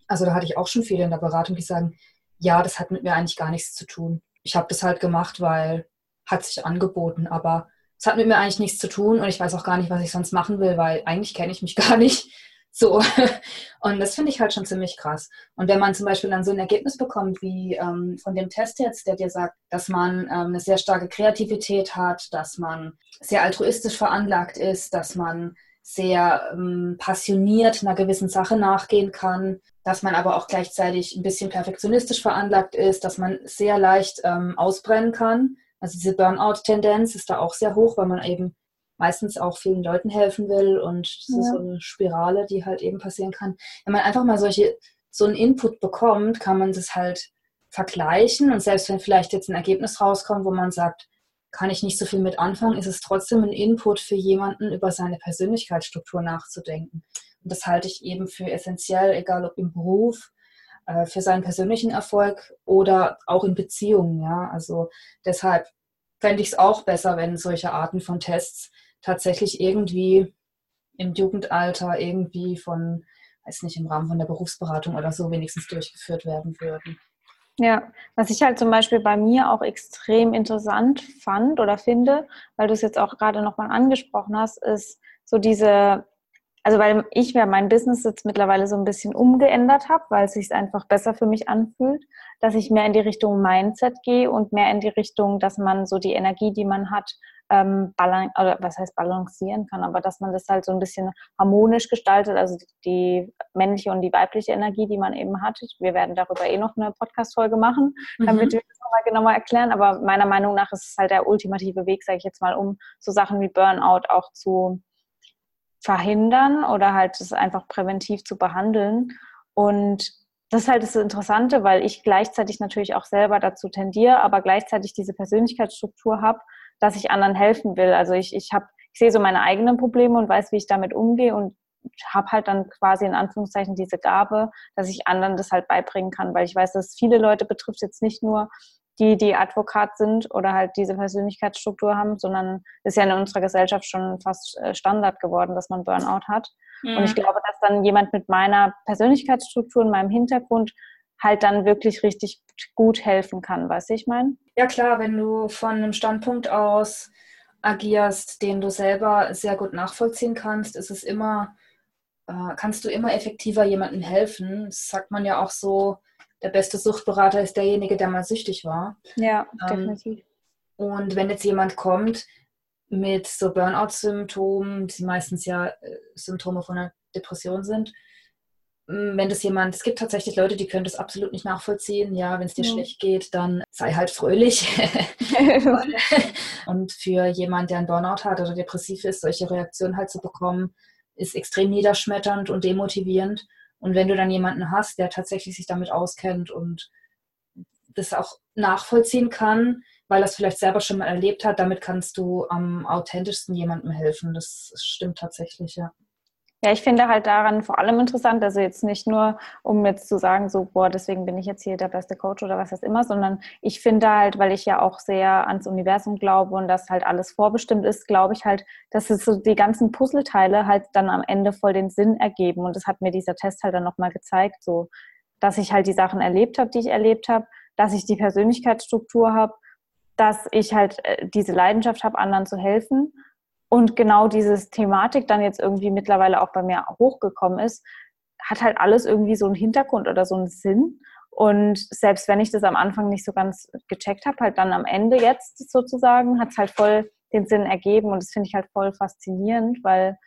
also da hatte ich auch schon viele in der Beratung, die sagen, ja, das hat mit mir eigentlich gar nichts zu tun. Ich habe das halt gemacht, weil hat sich angeboten, aber es hat mit mir eigentlich nichts zu tun und ich weiß auch gar nicht, was ich sonst machen will, weil eigentlich kenne ich mich gar nicht so. Und das finde ich halt schon ziemlich krass. Und wenn man zum Beispiel dann so ein Ergebnis bekommt, wie ähm, von dem Test jetzt, der dir sagt, dass man ähm, eine sehr starke Kreativität hat, dass man sehr altruistisch veranlagt ist, dass man sehr ähm, passioniert einer gewissen Sache nachgehen kann, dass man aber auch gleichzeitig ein bisschen perfektionistisch veranlagt ist, dass man sehr leicht ähm, ausbrennen kann. Also diese Burnout-Tendenz ist da auch sehr hoch, weil man eben meistens auch vielen Leuten helfen will und das ja. ist so eine Spirale, die halt eben passieren kann. Wenn man einfach mal solche, so einen Input bekommt, kann man das halt vergleichen und selbst wenn vielleicht jetzt ein Ergebnis rauskommt, wo man sagt, kann ich nicht so viel mit anfangen, ist es trotzdem ein Input für jemanden, über seine Persönlichkeitsstruktur nachzudenken. Und das halte ich eben für essentiell, egal ob im Beruf, äh, für seinen persönlichen Erfolg oder auch in Beziehungen. Ja? Also deshalb fände ich es auch besser, wenn solche Arten von Tests tatsächlich irgendwie im Jugendalter irgendwie von, weiß nicht, im Rahmen von der Berufsberatung oder so wenigstens durchgeführt werden würden. Ja, was ich halt zum Beispiel bei mir auch extrem interessant fand oder finde, weil du es jetzt auch gerade nochmal angesprochen hast, ist so diese also weil ich mir mein Business jetzt mittlerweile so ein bisschen umgeändert habe, weil es sich einfach besser für mich anfühlt, dass ich mehr in die Richtung Mindset gehe und mehr in die Richtung, dass man so die Energie, die man hat, ähm, oder was heißt balancieren kann, aber dass man das halt so ein bisschen harmonisch gestaltet, also die männliche und die weibliche Energie, die man eben hat. Wir werden darüber eh noch eine Podcast-Folge machen, damit mhm. wir das nochmal genauer erklären, aber meiner Meinung nach ist es halt der ultimative Weg, sage ich jetzt mal, um so Sachen wie Burnout auch zu verhindern oder halt es einfach präventiv zu behandeln. Und das ist halt das Interessante, weil ich gleichzeitig natürlich auch selber dazu tendiere, aber gleichzeitig diese Persönlichkeitsstruktur habe, dass ich anderen helfen will. Also ich, ich habe, ich sehe so meine eigenen Probleme und weiß, wie ich damit umgehe und habe halt dann quasi in Anführungszeichen diese Gabe, dass ich anderen das halt beibringen kann, weil ich weiß, dass viele Leute betrifft jetzt nicht nur die, die Advokat sind oder halt diese Persönlichkeitsstruktur haben, sondern ist ja in unserer Gesellschaft schon fast äh, Standard geworden, dass man Burnout hat. Mhm. Und ich glaube, dass dann jemand mit meiner Persönlichkeitsstruktur und meinem Hintergrund halt dann wirklich richtig gut helfen kann, weißt du, ich meine? Ja klar, wenn du von einem Standpunkt aus agierst, den du selber sehr gut nachvollziehen kannst, ist es immer, äh, kannst du immer effektiver jemandem helfen. Das sagt man ja auch so, der beste Suchtberater ist derjenige, der mal süchtig war. Ja, ähm, definitiv. Und wenn jetzt jemand kommt mit so Burnout-Symptomen, die meistens ja äh, Symptome von einer Depression sind, wenn das jemand, es gibt tatsächlich Leute, die können das absolut nicht nachvollziehen. Ja, wenn es dir ja. schlecht geht, dann sei halt fröhlich. und für jemanden, der einen Burnout hat oder depressiv ist, solche Reaktionen halt zu bekommen, ist extrem niederschmetternd und demotivierend. Und wenn du dann jemanden hast, der tatsächlich sich damit auskennt und das auch nachvollziehen kann, weil er es vielleicht selber schon mal erlebt hat, damit kannst du am authentischsten jemandem helfen. Das stimmt tatsächlich, ja. Ja, ich finde halt daran vor allem interessant, also jetzt nicht nur, um jetzt zu sagen, so, boah, deswegen bin ich jetzt hier der beste Coach oder was das immer, sondern ich finde halt, weil ich ja auch sehr ans Universum glaube und dass halt alles vorbestimmt ist, glaube ich halt, dass es so die ganzen Puzzleteile halt dann am Ende voll den Sinn ergeben. Und das hat mir dieser Test halt dann nochmal gezeigt, so, dass ich halt die Sachen erlebt habe, die ich erlebt habe, dass ich die Persönlichkeitsstruktur habe, dass ich halt äh, diese Leidenschaft habe, anderen zu helfen und genau diese Thematik dann jetzt irgendwie mittlerweile auch bei mir hochgekommen ist, hat halt alles irgendwie so einen Hintergrund oder so einen Sinn. Und selbst wenn ich das am Anfang nicht so ganz gecheckt habe, halt dann am Ende jetzt sozusagen, hat es halt voll den Sinn ergeben. Und das finde ich halt voll faszinierend, weil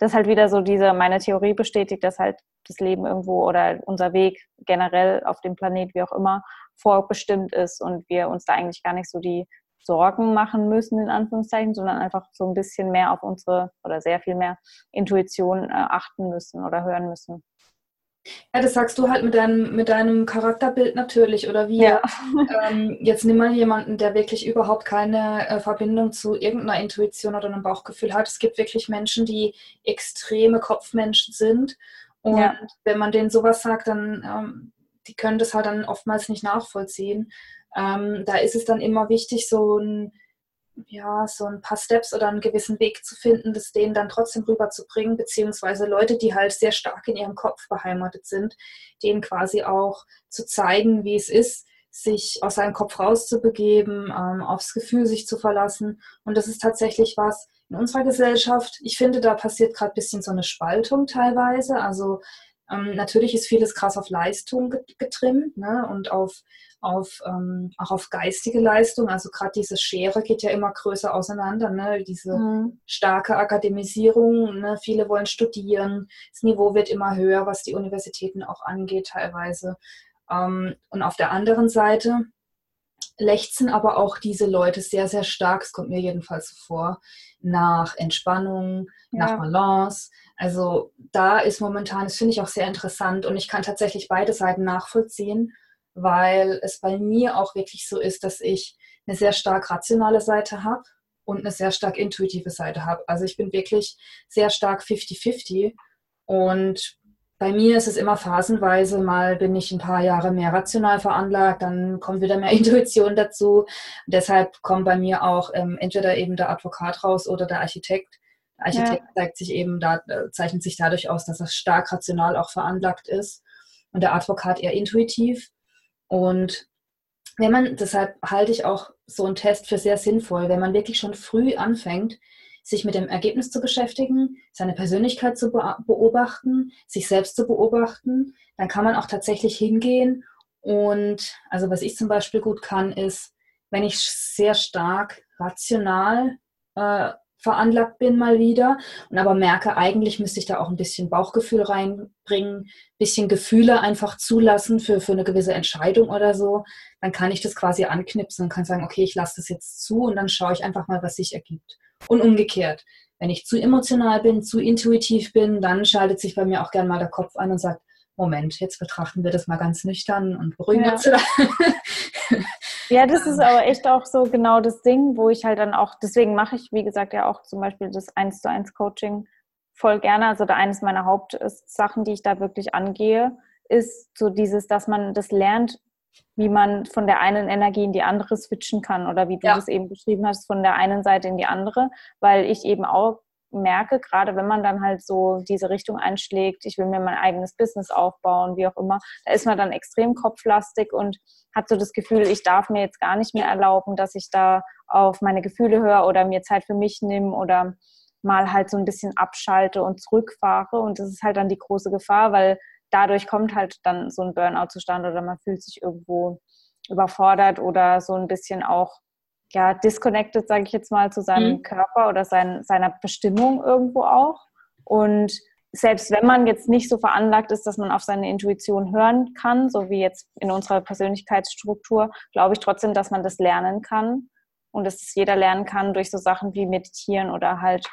das halt wieder so diese, meine Theorie bestätigt, dass halt das Leben irgendwo oder unser Weg generell auf dem Planet, wie auch immer, vorbestimmt ist und wir uns da eigentlich gar nicht so die Sorgen machen müssen, in Anführungszeichen, sondern einfach so ein bisschen mehr auf unsere oder sehr viel mehr Intuition äh, achten müssen oder hören müssen. Ja, das sagst du halt mit deinem, mit deinem Charakterbild natürlich. Oder wie ja. ähm, jetzt nimm mal jemanden, der wirklich überhaupt keine äh, Verbindung zu irgendeiner Intuition oder einem Bauchgefühl hat. Es gibt wirklich Menschen, die extreme Kopfmenschen sind. Und ja. wenn man denen sowas sagt, dann ähm, die können das halt dann oftmals nicht nachvollziehen. Ähm, da ist es dann immer wichtig, so ein ja, so ein paar Steps oder einen gewissen Weg zu finden, das denen dann trotzdem rüberzubringen, beziehungsweise Leute, die halt sehr stark in ihrem Kopf beheimatet sind, denen quasi auch zu zeigen, wie es ist, sich aus seinem Kopf rauszubegeben, ähm, aufs Gefühl sich zu verlassen. Und das ist tatsächlich was in unserer Gesellschaft. Ich finde, da passiert gerade ein bisschen so eine Spaltung teilweise. Also ähm, natürlich ist vieles krass auf Leistung getrimmt ne? und auf auf, ähm, auch auf geistige Leistung. Also gerade diese Schere geht ja immer größer auseinander. Ne? Diese mhm. starke Akademisierung. Ne? Viele wollen studieren. Das Niveau wird immer höher, was die Universitäten auch angeht teilweise. Ähm, und auf der anderen Seite lechzen aber auch diese Leute sehr, sehr stark, es kommt mir jedenfalls so vor, nach Entspannung, ja. nach Balance. Also da ist momentan, das finde ich auch sehr interessant und ich kann tatsächlich beide Seiten nachvollziehen weil es bei mir auch wirklich so ist, dass ich eine sehr stark rationale Seite habe und eine sehr stark intuitive Seite habe. Also ich bin wirklich sehr stark 50-50 und bei mir ist es immer phasenweise, mal bin ich ein paar Jahre mehr rational veranlagt, dann kommt wieder mehr Intuition dazu. Deshalb kommt bei mir auch ähm, entweder eben der Advokat raus oder der Architekt. Der Architekt ja. zeigt sich eben da, äh, zeichnet sich dadurch aus, dass er stark rational auch veranlagt ist und der Advokat eher intuitiv. Und wenn man, deshalb halte ich auch so einen Test für sehr sinnvoll, wenn man wirklich schon früh anfängt, sich mit dem Ergebnis zu beschäftigen, seine Persönlichkeit zu beobachten, sich selbst zu beobachten, dann kann man auch tatsächlich hingehen. Und also was ich zum Beispiel gut kann, ist, wenn ich sehr stark rational äh, veranlagt bin mal wieder und aber merke, eigentlich müsste ich da auch ein bisschen Bauchgefühl reinbringen, ein bisschen Gefühle einfach zulassen für, für eine gewisse Entscheidung oder so, dann kann ich das quasi anknipsen und kann sagen, okay, ich lasse das jetzt zu und dann schaue ich einfach mal, was sich ergibt. Und umgekehrt, wenn ich zu emotional bin, zu intuitiv bin, dann schaltet sich bei mir auch gern mal der Kopf an und sagt, Moment, jetzt betrachten wir das mal ganz nüchtern und beruhigen ja. uns. Ja, das ist aber echt auch so genau das Ding, wo ich halt dann auch, deswegen mache ich, wie gesagt, ja auch zum Beispiel das 1 zu 1 Coaching voll gerne. Also da eines meiner Hauptsachen, die ich da wirklich angehe, ist so dieses, dass man das lernt, wie man von der einen Energie in die andere switchen kann oder wie du ja. das eben beschrieben hast, von der einen Seite in die andere, weil ich eben auch merke, gerade wenn man dann halt so diese Richtung einschlägt, ich will mir mein eigenes Business aufbauen, wie auch immer, da ist man dann extrem kopflastig und hat so das Gefühl, ich darf mir jetzt gar nicht mehr erlauben, dass ich da auf meine Gefühle höre oder mir Zeit für mich nehme oder mal halt so ein bisschen abschalte und zurückfahre. Und das ist halt dann die große Gefahr, weil dadurch kommt halt dann so ein Burnout zustande oder man fühlt sich irgendwo überfordert oder so ein bisschen auch ja, disconnected, sage ich jetzt mal, zu seinem mhm. Körper oder sein, seiner Bestimmung irgendwo auch. Und selbst wenn man jetzt nicht so veranlagt ist, dass man auf seine Intuition hören kann, so wie jetzt in unserer Persönlichkeitsstruktur, glaube ich trotzdem, dass man das lernen kann und dass es jeder lernen kann durch so Sachen wie Meditieren oder halt,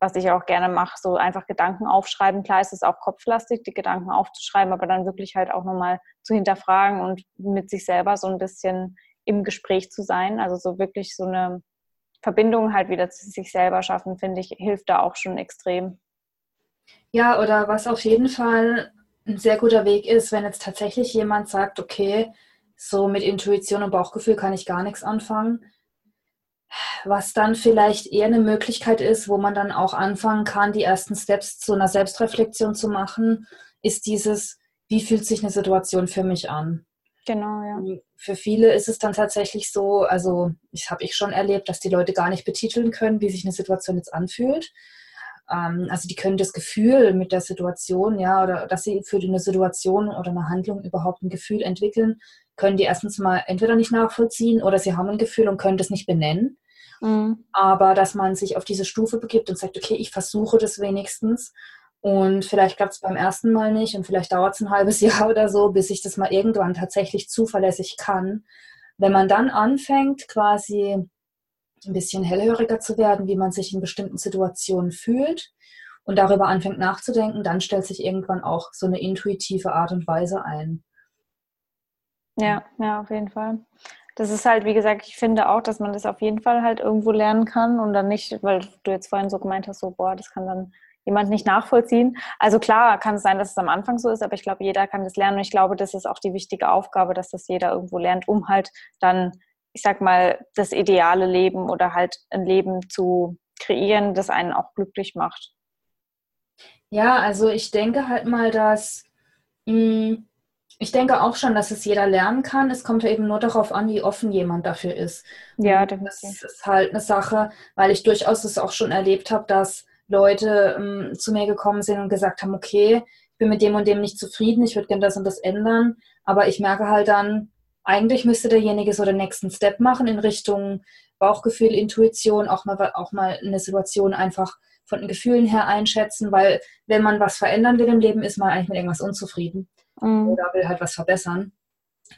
was ich auch gerne mache, so einfach Gedanken aufschreiben. Klar ist es auch kopflastig, die Gedanken aufzuschreiben, aber dann wirklich halt auch nochmal zu hinterfragen und mit sich selber so ein bisschen im Gespräch zu sein. Also so wirklich so eine Verbindung halt wieder zu sich selber schaffen, finde ich, hilft da auch schon extrem. Ja, oder was auf jeden Fall ein sehr guter Weg ist, wenn jetzt tatsächlich jemand sagt, okay, so mit Intuition und Bauchgefühl kann ich gar nichts anfangen. Was dann vielleicht eher eine Möglichkeit ist, wo man dann auch anfangen kann, die ersten Steps zu einer Selbstreflexion zu machen, ist dieses, wie fühlt sich eine Situation für mich an? Genau, ja. Ähm, für viele ist es dann tatsächlich so, also ich habe ich schon erlebt, dass die Leute gar nicht betiteln können, wie sich eine Situation jetzt anfühlt. Ähm, also die können das Gefühl mit der Situation, ja, oder dass sie für eine Situation oder eine Handlung überhaupt ein Gefühl entwickeln, können die erstens mal entweder nicht nachvollziehen oder sie haben ein Gefühl und können das nicht benennen. Mhm. Aber dass man sich auf diese Stufe begibt und sagt, okay, ich versuche das wenigstens und vielleicht klappt es beim ersten Mal nicht und vielleicht dauert es ein halbes Jahr oder so, bis ich das mal irgendwann tatsächlich zuverlässig kann. Wenn man dann anfängt, quasi ein bisschen hellhöriger zu werden, wie man sich in bestimmten Situationen fühlt und darüber anfängt nachzudenken, dann stellt sich irgendwann auch so eine intuitive Art und Weise ein. Ja, ja, auf jeden Fall. Das ist halt, wie gesagt, ich finde auch, dass man das auf jeden Fall halt irgendwo lernen kann und dann nicht, weil du jetzt vorhin so gemeint hast, so, boah, das kann dann jemand nicht nachvollziehen. Also klar kann es sein, dass es am Anfang so ist, aber ich glaube, jeder kann das lernen und ich glaube, das ist auch die wichtige Aufgabe, dass das jeder irgendwo lernt, um halt dann, ich sag mal, das ideale Leben oder halt ein Leben zu kreieren, das einen auch glücklich macht. Ja, also ich denke halt mal, dass mh, mm, ich denke auch schon, dass es jeder lernen kann. Es kommt ja eben nur darauf an, wie offen jemand dafür ist. Ja, das ist halt eine Sache, weil ich durchaus das auch schon erlebt habe, dass Leute ähm, zu mir gekommen sind und gesagt haben, okay, ich bin mit dem und dem nicht zufrieden, ich würde gerne das und das ändern, aber ich merke halt dann, eigentlich müsste derjenige so den nächsten Step machen in Richtung Bauchgefühl, Intuition, auch mal, auch mal eine Situation einfach von den Gefühlen her einschätzen, weil wenn man was verändern will im Leben, ist man eigentlich mit irgendwas unzufrieden mhm. oder will halt was verbessern.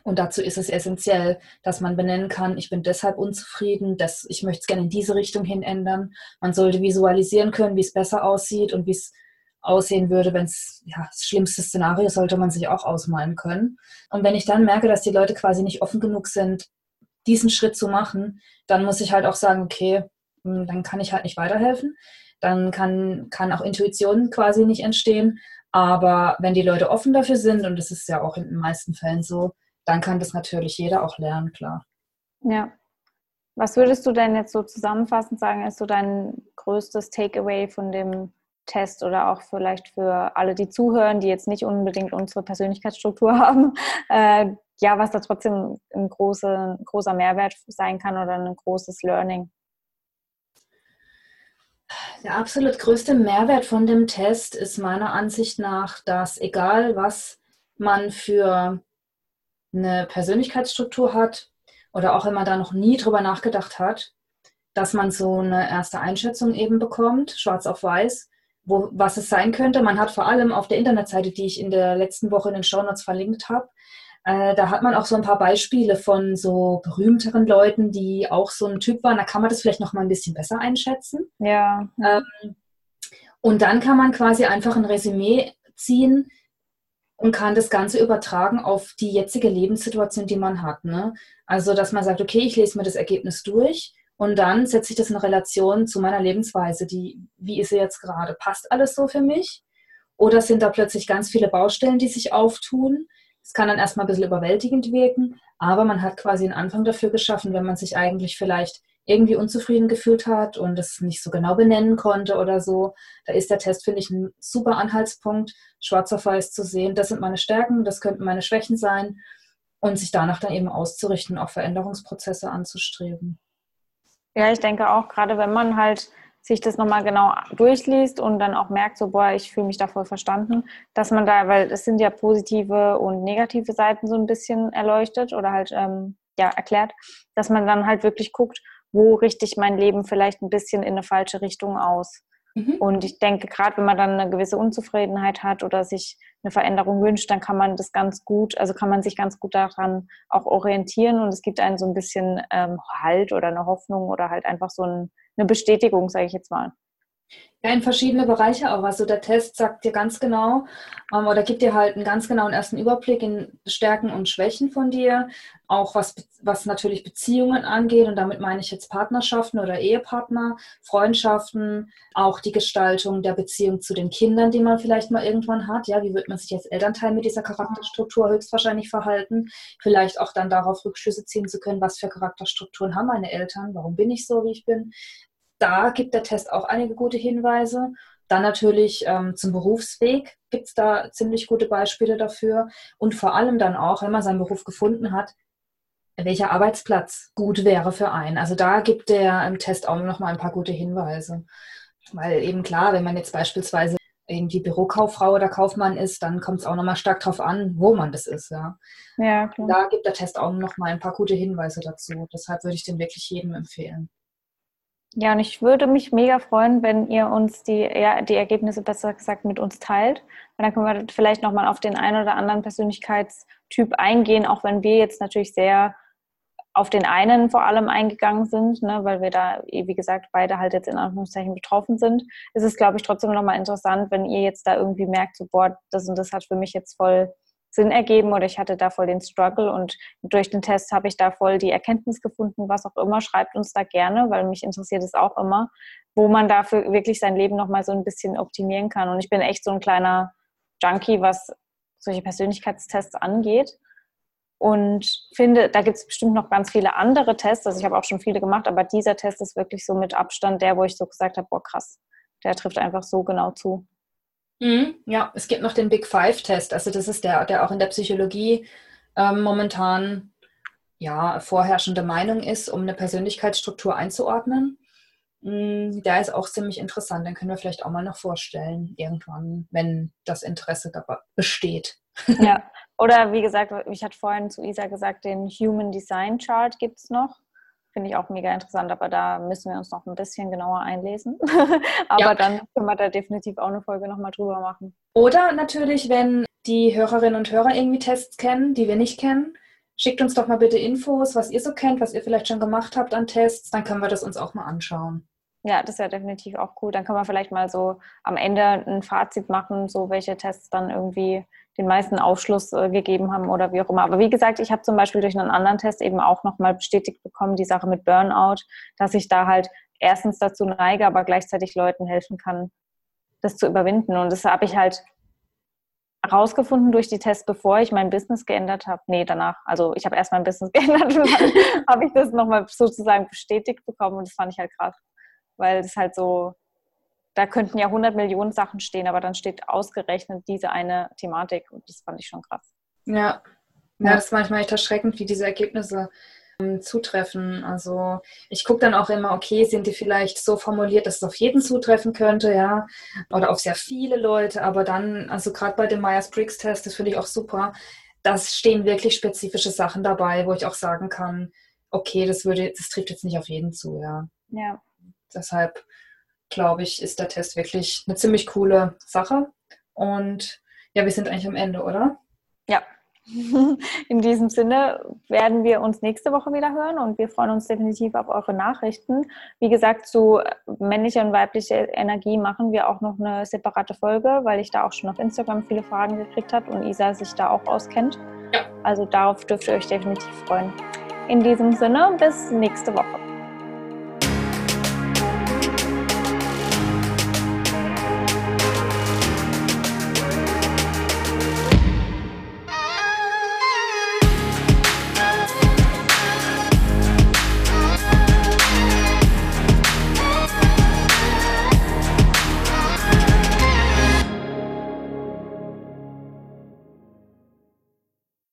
Und dazu ist es essentiell, dass man benennen kann, ich bin deshalb unzufrieden, dass ich möchte es gerne in diese Richtung hin ändern. Man sollte visualisieren können, wie es besser aussieht und wie es aussehen würde, wenn es, ja, das schlimmste Szenario sollte man sich auch ausmalen können. Und wenn ich dann merke, dass die Leute quasi nicht offen genug sind, diesen Schritt zu machen, dann muss ich halt auch sagen, okay, hm, dann kann ich halt nicht weiterhelfen. Dann kann, kann auch Intuition quasi nicht entstehen. Aber wenn die Leute offen dafür sind, und das ist ja auch in den meisten Fällen so, dann kann das natürlich jeder auch lernen, klar. Ja. Was würdest du denn jetzt so zusammenfassend sagen, ist so dein größtes Takeaway von dem Test oder auch vielleicht für alle, die zuhören, die jetzt nicht unbedingt unsere Persönlichkeitsstruktur haben, äh, ja, was da trotzdem ein, große, ein großer Mehrwert sein kann oder ein großes Learning? Der absolut größte Mehrwert von dem Test ist meiner Ansicht nach, dass egal was man für eine Persönlichkeitsstruktur hat oder auch wenn man da noch nie drüber nachgedacht hat, dass man so eine erste Einschätzung eben bekommt, schwarz auf weiß, wo, was es sein könnte. Man hat vor allem auf der Internetseite, die ich in der letzten Woche in den Shownotes verlinkt habe, äh, da hat man auch so ein paar Beispiele von so berühmteren Leuten, die auch so ein Typ waren. Da kann man das vielleicht noch mal ein bisschen besser einschätzen. Ja. Ähm, und dann kann man quasi einfach ein Resümee ziehen, und kann das Ganze übertragen auf die jetzige Lebenssituation, die man hat. Ne? Also, dass man sagt, okay, ich lese mir das Ergebnis durch und dann setze ich das in Relation zu meiner Lebensweise. Die, wie ist sie jetzt gerade? Passt alles so für mich? Oder sind da plötzlich ganz viele Baustellen, die sich auftun? Es kann dann erstmal ein bisschen überwältigend wirken, aber man hat quasi einen Anfang dafür geschaffen, wenn man sich eigentlich vielleicht irgendwie unzufrieden gefühlt hat und es nicht so genau benennen konnte oder so, da ist der Test, finde ich, ein super Anhaltspunkt, schwarz auf weiß zu sehen, das sind meine Stärken, das könnten meine Schwächen sein und sich danach dann eben auszurichten, auch Veränderungsprozesse anzustreben. Ja, ich denke auch, gerade wenn man halt sich das nochmal genau durchliest und dann auch merkt, so, boah, ich fühle mich da voll verstanden, dass man da, weil es sind ja positive und negative Seiten so ein bisschen erleuchtet oder halt ähm, ja, erklärt, dass man dann halt wirklich guckt, wo richte ich mein Leben vielleicht ein bisschen in eine falsche Richtung aus. Mhm. Und ich denke, gerade wenn man dann eine gewisse Unzufriedenheit hat oder sich eine Veränderung wünscht, dann kann man das ganz gut, also kann man sich ganz gut daran auch orientieren und es gibt einen so ein bisschen ähm, Halt oder eine Hoffnung oder halt einfach so ein, eine Bestätigung, sage ich jetzt mal. Ja, in verschiedene Bereiche auch. Also der Test sagt dir ganz genau ähm, oder gibt dir halt einen ganz genauen ersten Überblick in Stärken und Schwächen von dir, auch was, was natürlich Beziehungen angeht und damit meine ich jetzt Partnerschaften oder Ehepartner, Freundschaften, auch die Gestaltung der Beziehung zu den Kindern, die man vielleicht mal irgendwann hat. Ja, wie wird man sich als Elternteil mit dieser Charakterstruktur höchstwahrscheinlich verhalten? Vielleicht auch dann darauf Rückschlüsse ziehen zu können, was für Charakterstrukturen haben meine Eltern, warum bin ich so, wie ich bin da gibt der Test auch einige gute Hinweise. Dann natürlich ähm, zum Berufsweg gibt es da ziemlich gute Beispiele dafür. Und vor allem dann auch, wenn man seinen Beruf gefunden hat, welcher Arbeitsplatz gut wäre für einen. Also da gibt der im Test auch noch mal ein paar gute Hinweise. Weil eben klar, wenn man jetzt beispielsweise irgendwie Bürokauffrau oder Kaufmann ist, dann kommt es auch nochmal stark darauf an, wo man das ist. Ja. ja klar. Da gibt der Test auch noch mal ein paar gute Hinweise dazu. Deshalb würde ich den wirklich jedem empfehlen. Ja, und ich würde mich mega freuen, wenn ihr uns die, ja, die Ergebnisse besser gesagt mit uns teilt. Und dann können wir vielleicht nochmal auf den einen oder anderen Persönlichkeitstyp eingehen, auch wenn wir jetzt natürlich sehr auf den einen vor allem eingegangen sind, ne, weil wir da, wie gesagt, beide halt jetzt in Anführungszeichen betroffen sind, ist es, glaube ich, trotzdem nochmal interessant, wenn ihr jetzt da irgendwie merkt, so, boah, das und das hat für mich jetzt voll Sinn ergeben oder ich hatte da voll den Struggle und durch den Test habe ich da voll die Erkenntnis gefunden, was auch immer, schreibt uns da gerne, weil mich interessiert es auch immer, wo man dafür wirklich sein Leben nochmal so ein bisschen optimieren kann. Und ich bin echt so ein kleiner Junkie, was solche Persönlichkeitstests angeht. Und finde, da gibt es bestimmt noch ganz viele andere Tests. Also ich habe auch schon viele gemacht, aber dieser Test ist wirklich so mit Abstand der, wo ich so gesagt habe, boah, krass, der trifft einfach so genau zu. Mhm, ja, es gibt noch den Big Five-Test. Also das ist der, der auch in der Psychologie ähm, momentan ja, vorherrschende Meinung ist, um eine Persönlichkeitsstruktur einzuordnen. Mhm, der ist auch ziemlich interessant. Den können wir vielleicht auch mal noch vorstellen, irgendwann, wenn das Interesse besteht. Ja, oder wie gesagt, ich hatte vorhin zu Isa gesagt, den Human Design Chart gibt es noch. Finde ich auch mega interessant, aber da müssen wir uns noch ein bisschen genauer einlesen. aber ja. dann können wir da definitiv auch eine Folge nochmal drüber machen. Oder natürlich, wenn die Hörerinnen und Hörer irgendwie Tests kennen, die wir nicht kennen, schickt uns doch mal bitte Infos, was ihr so kennt, was ihr vielleicht schon gemacht habt an Tests, dann können wir das uns auch mal anschauen. Ja, das wäre definitiv auch cool. Dann können wir vielleicht mal so am Ende ein Fazit machen, so welche Tests dann irgendwie den meisten Aufschluss äh, gegeben haben oder wie auch immer. Aber wie gesagt, ich habe zum Beispiel durch einen anderen Test eben auch nochmal bestätigt bekommen, die Sache mit Burnout, dass ich da halt erstens dazu neige, aber gleichzeitig Leuten helfen kann, das zu überwinden. Und das habe ich halt herausgefunden durch die Tests, bevor ich mein Business geändert habe. Nee, danach. Also ich habe erst mein Business geändert und dann habe ich das nochmal sozusagen bestätigt bekommen und das fand ich halt krass. Weil es halt so da könnten ja 100 Millionen Sachen stehen, aber dann steht ausgerechnet diese eine Thematik und das fand ich schon krass. Ja, ja, das ist manchmal echt erschreckend, wie diese Ergebnisse ähm, zutreffen. Also ich gucke dann auch immer, okay, sind die vielleicht so formuliert, dass es auf jeden zutreffen könnte, ja, oder auf sehr viele Leute, aber dann, also gerade bei dem Myers-Briggs-Test, das finde ich auch super, da stehen wirklich spezifische Sachen dabei, wo ich auch sagen kann, okay, das würde, das trifft jetzt nicht auf jeden zu, ja. Ja. Deshalb glaube ich, ist der Test wirklich eine ziemlich coole Sache. Und ja, wir sind eigentlich am Ende, oder? Ja. In diesem Sinne werden wir uns nächste Woche wieder hören und wir freuen uns definitiv auf eure Nachrichten. Wie gesagt, zu männlicher und weiblicher Energie machen wir auch noch eine separate Folge, weil ich da auch schon auf Instagram viele Fragen gekriegt habe und Isa sich da auch auskennt. Ja. Also darauf dürft ihr euch definitiv freuen. In diesem Sinne, bis nächste Woche.